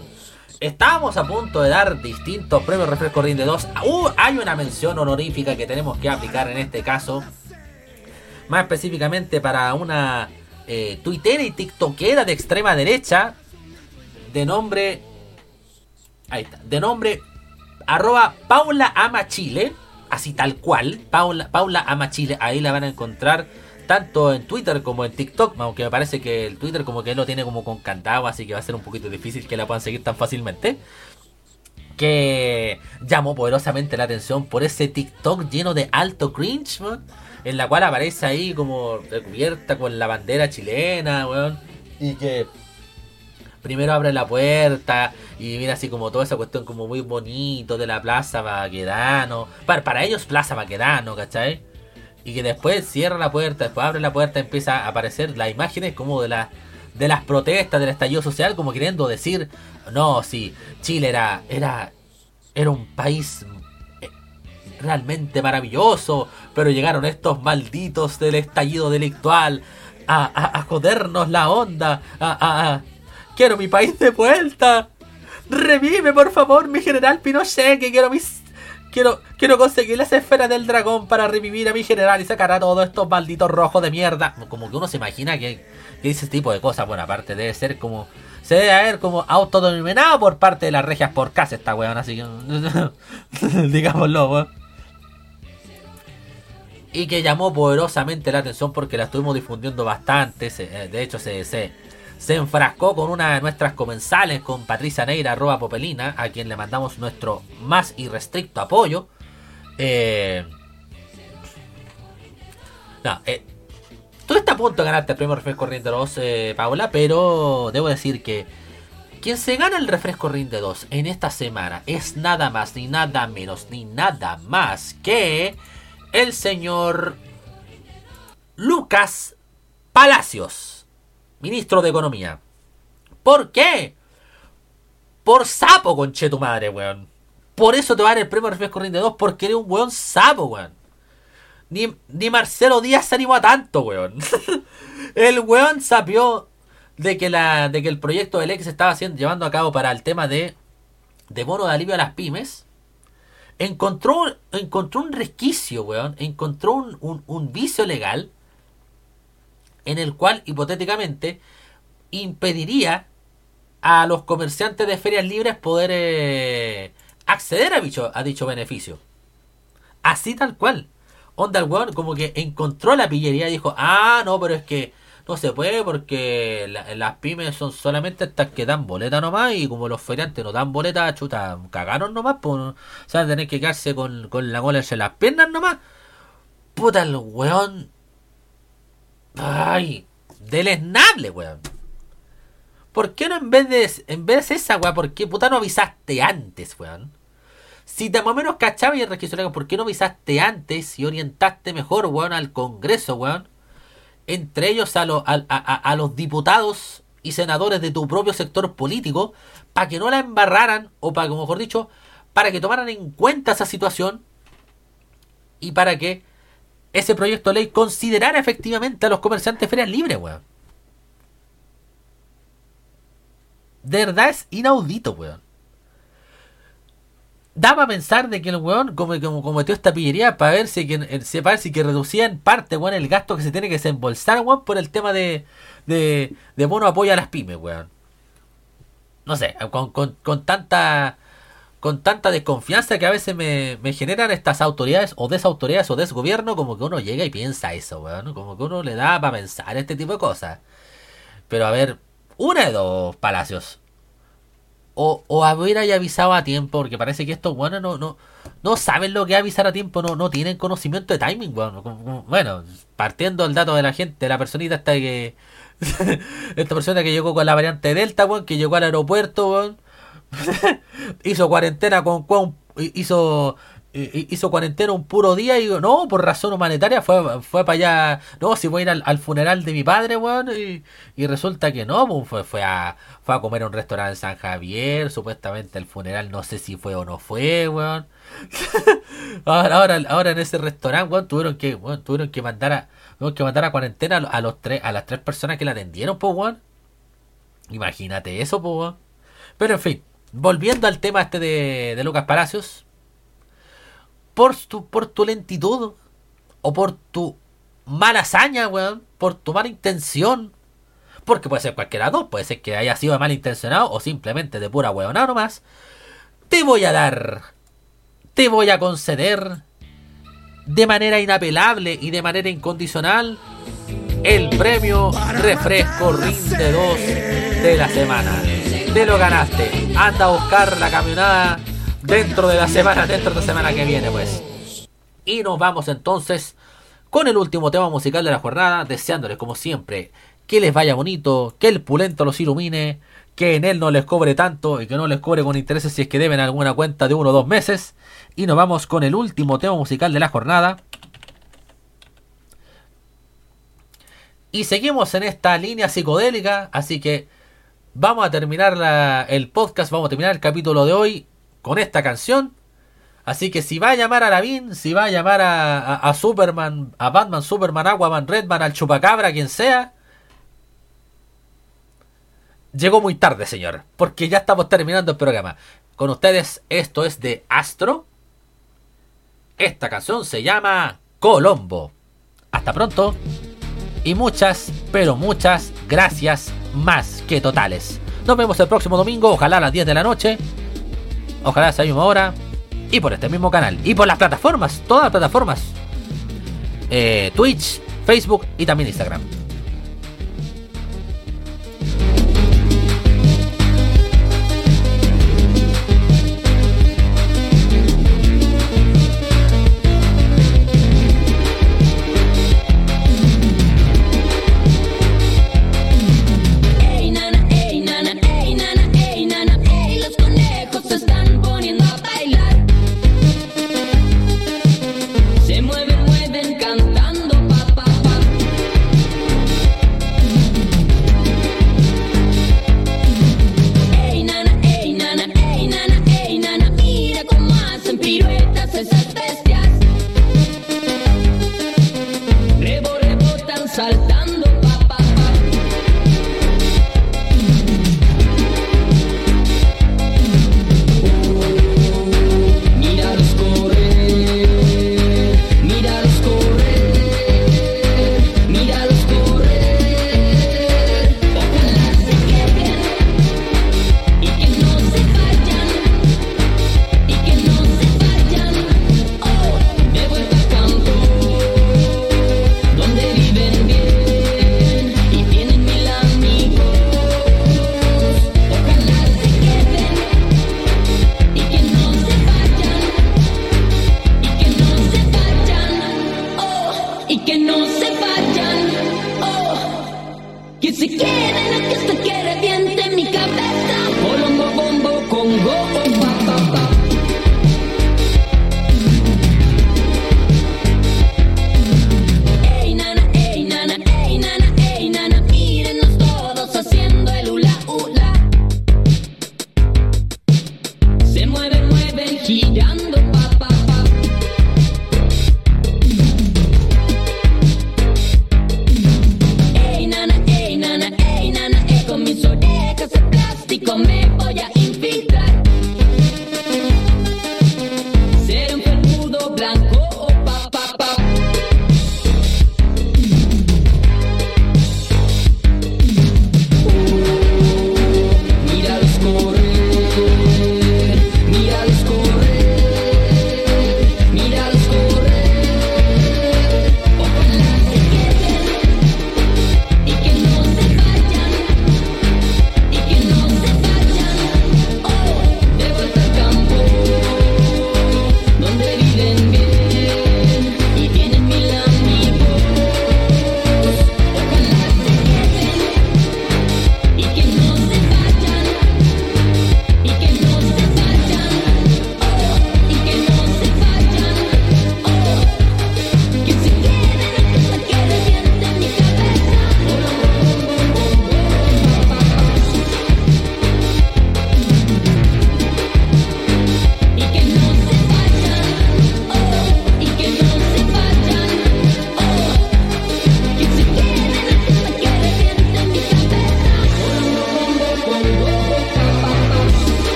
Estábamos a punto de dar distintos premios Refresco Rinde 2. Uh, hay una mención honorífica que tenemos que aplicar en este caso. Más específicamente para una eh, tuitera y tiktokera de extrema derecha. De nombre... Ahí está. De nombre arroba Paula Ama. Así tal cual. Paula, Paula Ama Chile. Ahí la van a encontrar tanto en Twitter como en TikTok, aunque me parece que el Twitter como que lo tiene como con candado, así que va a ser un poquito difícil que la puedan seguir tan fácilmente. Que llamó poderosamente la atención por ese TikTok lleno de alto cringe, en la cual aparece ahí como recubierta con la bandera chilena, y que primero abre la puerta y mira así como toda esa cuestión como muy bonito de la Plaza Baquedano. Para, para ellos Plaza Baquedano, ¿cachai? y que después cierra la puerta, después abre la puerta, empieza a aparecer las imágenes como de las de las protestas del estallido social, como queriendo decir, no, sí, Chile era era era un país eh, realmente maravilloso, pero llegaron estos malditos del estallido delictual a, a, jodernos la onda, a- quiero mi país de vuelta. Revive, por favor, mi general Pinochet, que quiero mis Quiero, quiero conseguir las esferas del dragón para revivir a mi general y sacar a todos estos malditos rojos de mierda. Como que uno se imagina que, que ese tipo de cosas. Bueno, aparte debe ser como. Se debe haber como autodenominado por parte de las regias por casa esta weón, así que. digámoslo, weón. Y que llamó poderosamente la atención porque la estuvimos difundiendo bastante. eh, de hecho, se, se, se enfrascó con una de nuestras comensales, con Patricia Neira, arroba Popelina, a quien le mandamos nuestro más irrestricto apoyo. Eh, no, eh, tú estás a punto de ganarte el premio Refresco Rinde 2, eh, Paula, pero debo decir que quien se gana el Refresco Rinde 2 en esta semana es nada más, ni nada menos, ni nada más que el señor Lucas Palacios, ministro de Economía. ¿Por qué? Por sapo, conche tu madre, weón. Por eso te va a dar el premio Refresco Rinde 2, porque eres un weón sapo, weón. Ni, ni Marcelo Díaz se animó a tanto, weón. el weón sapió de que, la, de que el proyecto del ex se estaba haciendo, llevando a cabo para el tema de, de bono de alivio a las pymes. Encontró, encontró un resquicio, weón. Encontró un, un vicio legal en el cual hipotéticamente impediría a los comerciantes de ferias libres poder eh, acceder a dicho, a dicho beneficio. Así tal cual. Onda el weón como que encontró la pillería y dijo, ah, no, pero es que no se puede porque la- las pymes son solamente estas que dan boleta nomás y como los feriantes no dan boleta, chuta, cagaron nomás, pues, o sea, tener que quedarse con, con la cola entre las piernas nomás. Puta el weón. Ay, deleznable, weón. ¿Por qué no en vez de en vez de esa weá, por qué puta no avisaste antes, weón? Si de más o menos cachaba y el registro ¿por qué no avisaste antes y orientaste mejor, weón, al Congreso, weón? Entre ellos a, a, los diputados y senadores de tu propio sector político, para que no la embarraran, o para que, mejor dicho, para que tomaran en cuenta esa situación y para que ese proyecto de ley considerara efectivamente a los comerciantes ferias libres, weón. De verdad es inaudito, weón. Da para pensar de que el weón como, como cometió esta pillería para ver si que, eh, para ver si que reducía en parte, weón, el gasto que se tiene que desembolsar, weón, por el tema de, de, de bono apoyo a las pymes, weón. No sé, con, con, con tanta con tanta desconfianza que a veces me, generan estas autoridades o desautoridades o desgobierno, como que uno llega y piensa eso, weón. Como que uno le da para pensar este tipo de cosas. Pero a ver, una de dos palacios. O, o haber avisado a tiempo, porque parece que estos buenos no, no, no saben lo que es avisar a tiempo, no, tienen conocimiento de timing, weón. Bueno, partiendo el dato de la gente, de la personita esta que. esta persona que llegó con la variante Delta, weón, que llegó al aeropuerto, weón. hizo cuarentena con, hizo hi- hizo cuarentena un puro día y no, por razón humanitaria fue, fue para allá, no, si voy a ir al, al funeral de mi padre, weón, y, resulta que no, pues, fue, fue a fue a comer a un restaurante en San Javier, supuestamente el funeral no sé si fue o no fue, weón. ahora, ahora, ahora en ese restaurante, weón, tuvieron que, weón, tuvieron que mandar a, tuvieron que mandar a cuarentena a los, tres, a las tres personas que la atendieron, pues, weón. Imagínate eso, pues. Pero en fin, volviendo al tema este de, Lucas Palacios, por tu, por tu lentitud, o por tu mala hazaña, weón, por tu mala intención, porque puede ser cualquiera dos, puede ser que haya sido malintencionado o simplemente de pura huevonada nomás, te voy a dar, te voy a conceder de manera inapelable y de manera incondicional el premio Refresco Rinde 2 de la semana. Te lo ganaste. Anda a buscar la camionada dentro de la semana, dentro de la semana que viene, pues. Y nos vamos entonces con el último tema musical de la jornada, deseándoles como siempre que les vaya bonito, que el pulento los ilumine, que en él no les cobre tanto y que no les cobre con intereses si es que deben alguna cuenta de uno o dos meses. Y nos vamos con el último tema musical de la jornada. Y seguimos en esta línea psicodélica, así que vamos a terminar el podcast, vamos a terminar el capítulo de hoy con esta canción. Así que si va a llamar a Lavín, si va a llamar a, a- a Superman, a Batman, Superman, Aquaman, Redman, al Chupacabra, quien sea, llegó muy tarde, señor, porque ya estamos terminando el programa. Con ustedes, esto es de Astro. Esta canción se llama Colombo. Hasta pronto. Y muchas, pero muchas gracias más que totales. Nos vemos el próximo domingo, ojalá a las 10 de la noche. Ojalá a esa misma hora. Y por este mismo canal. Y por las plataformas, todas las plataformas. Eh, Twitch, Facebook y también Instagram.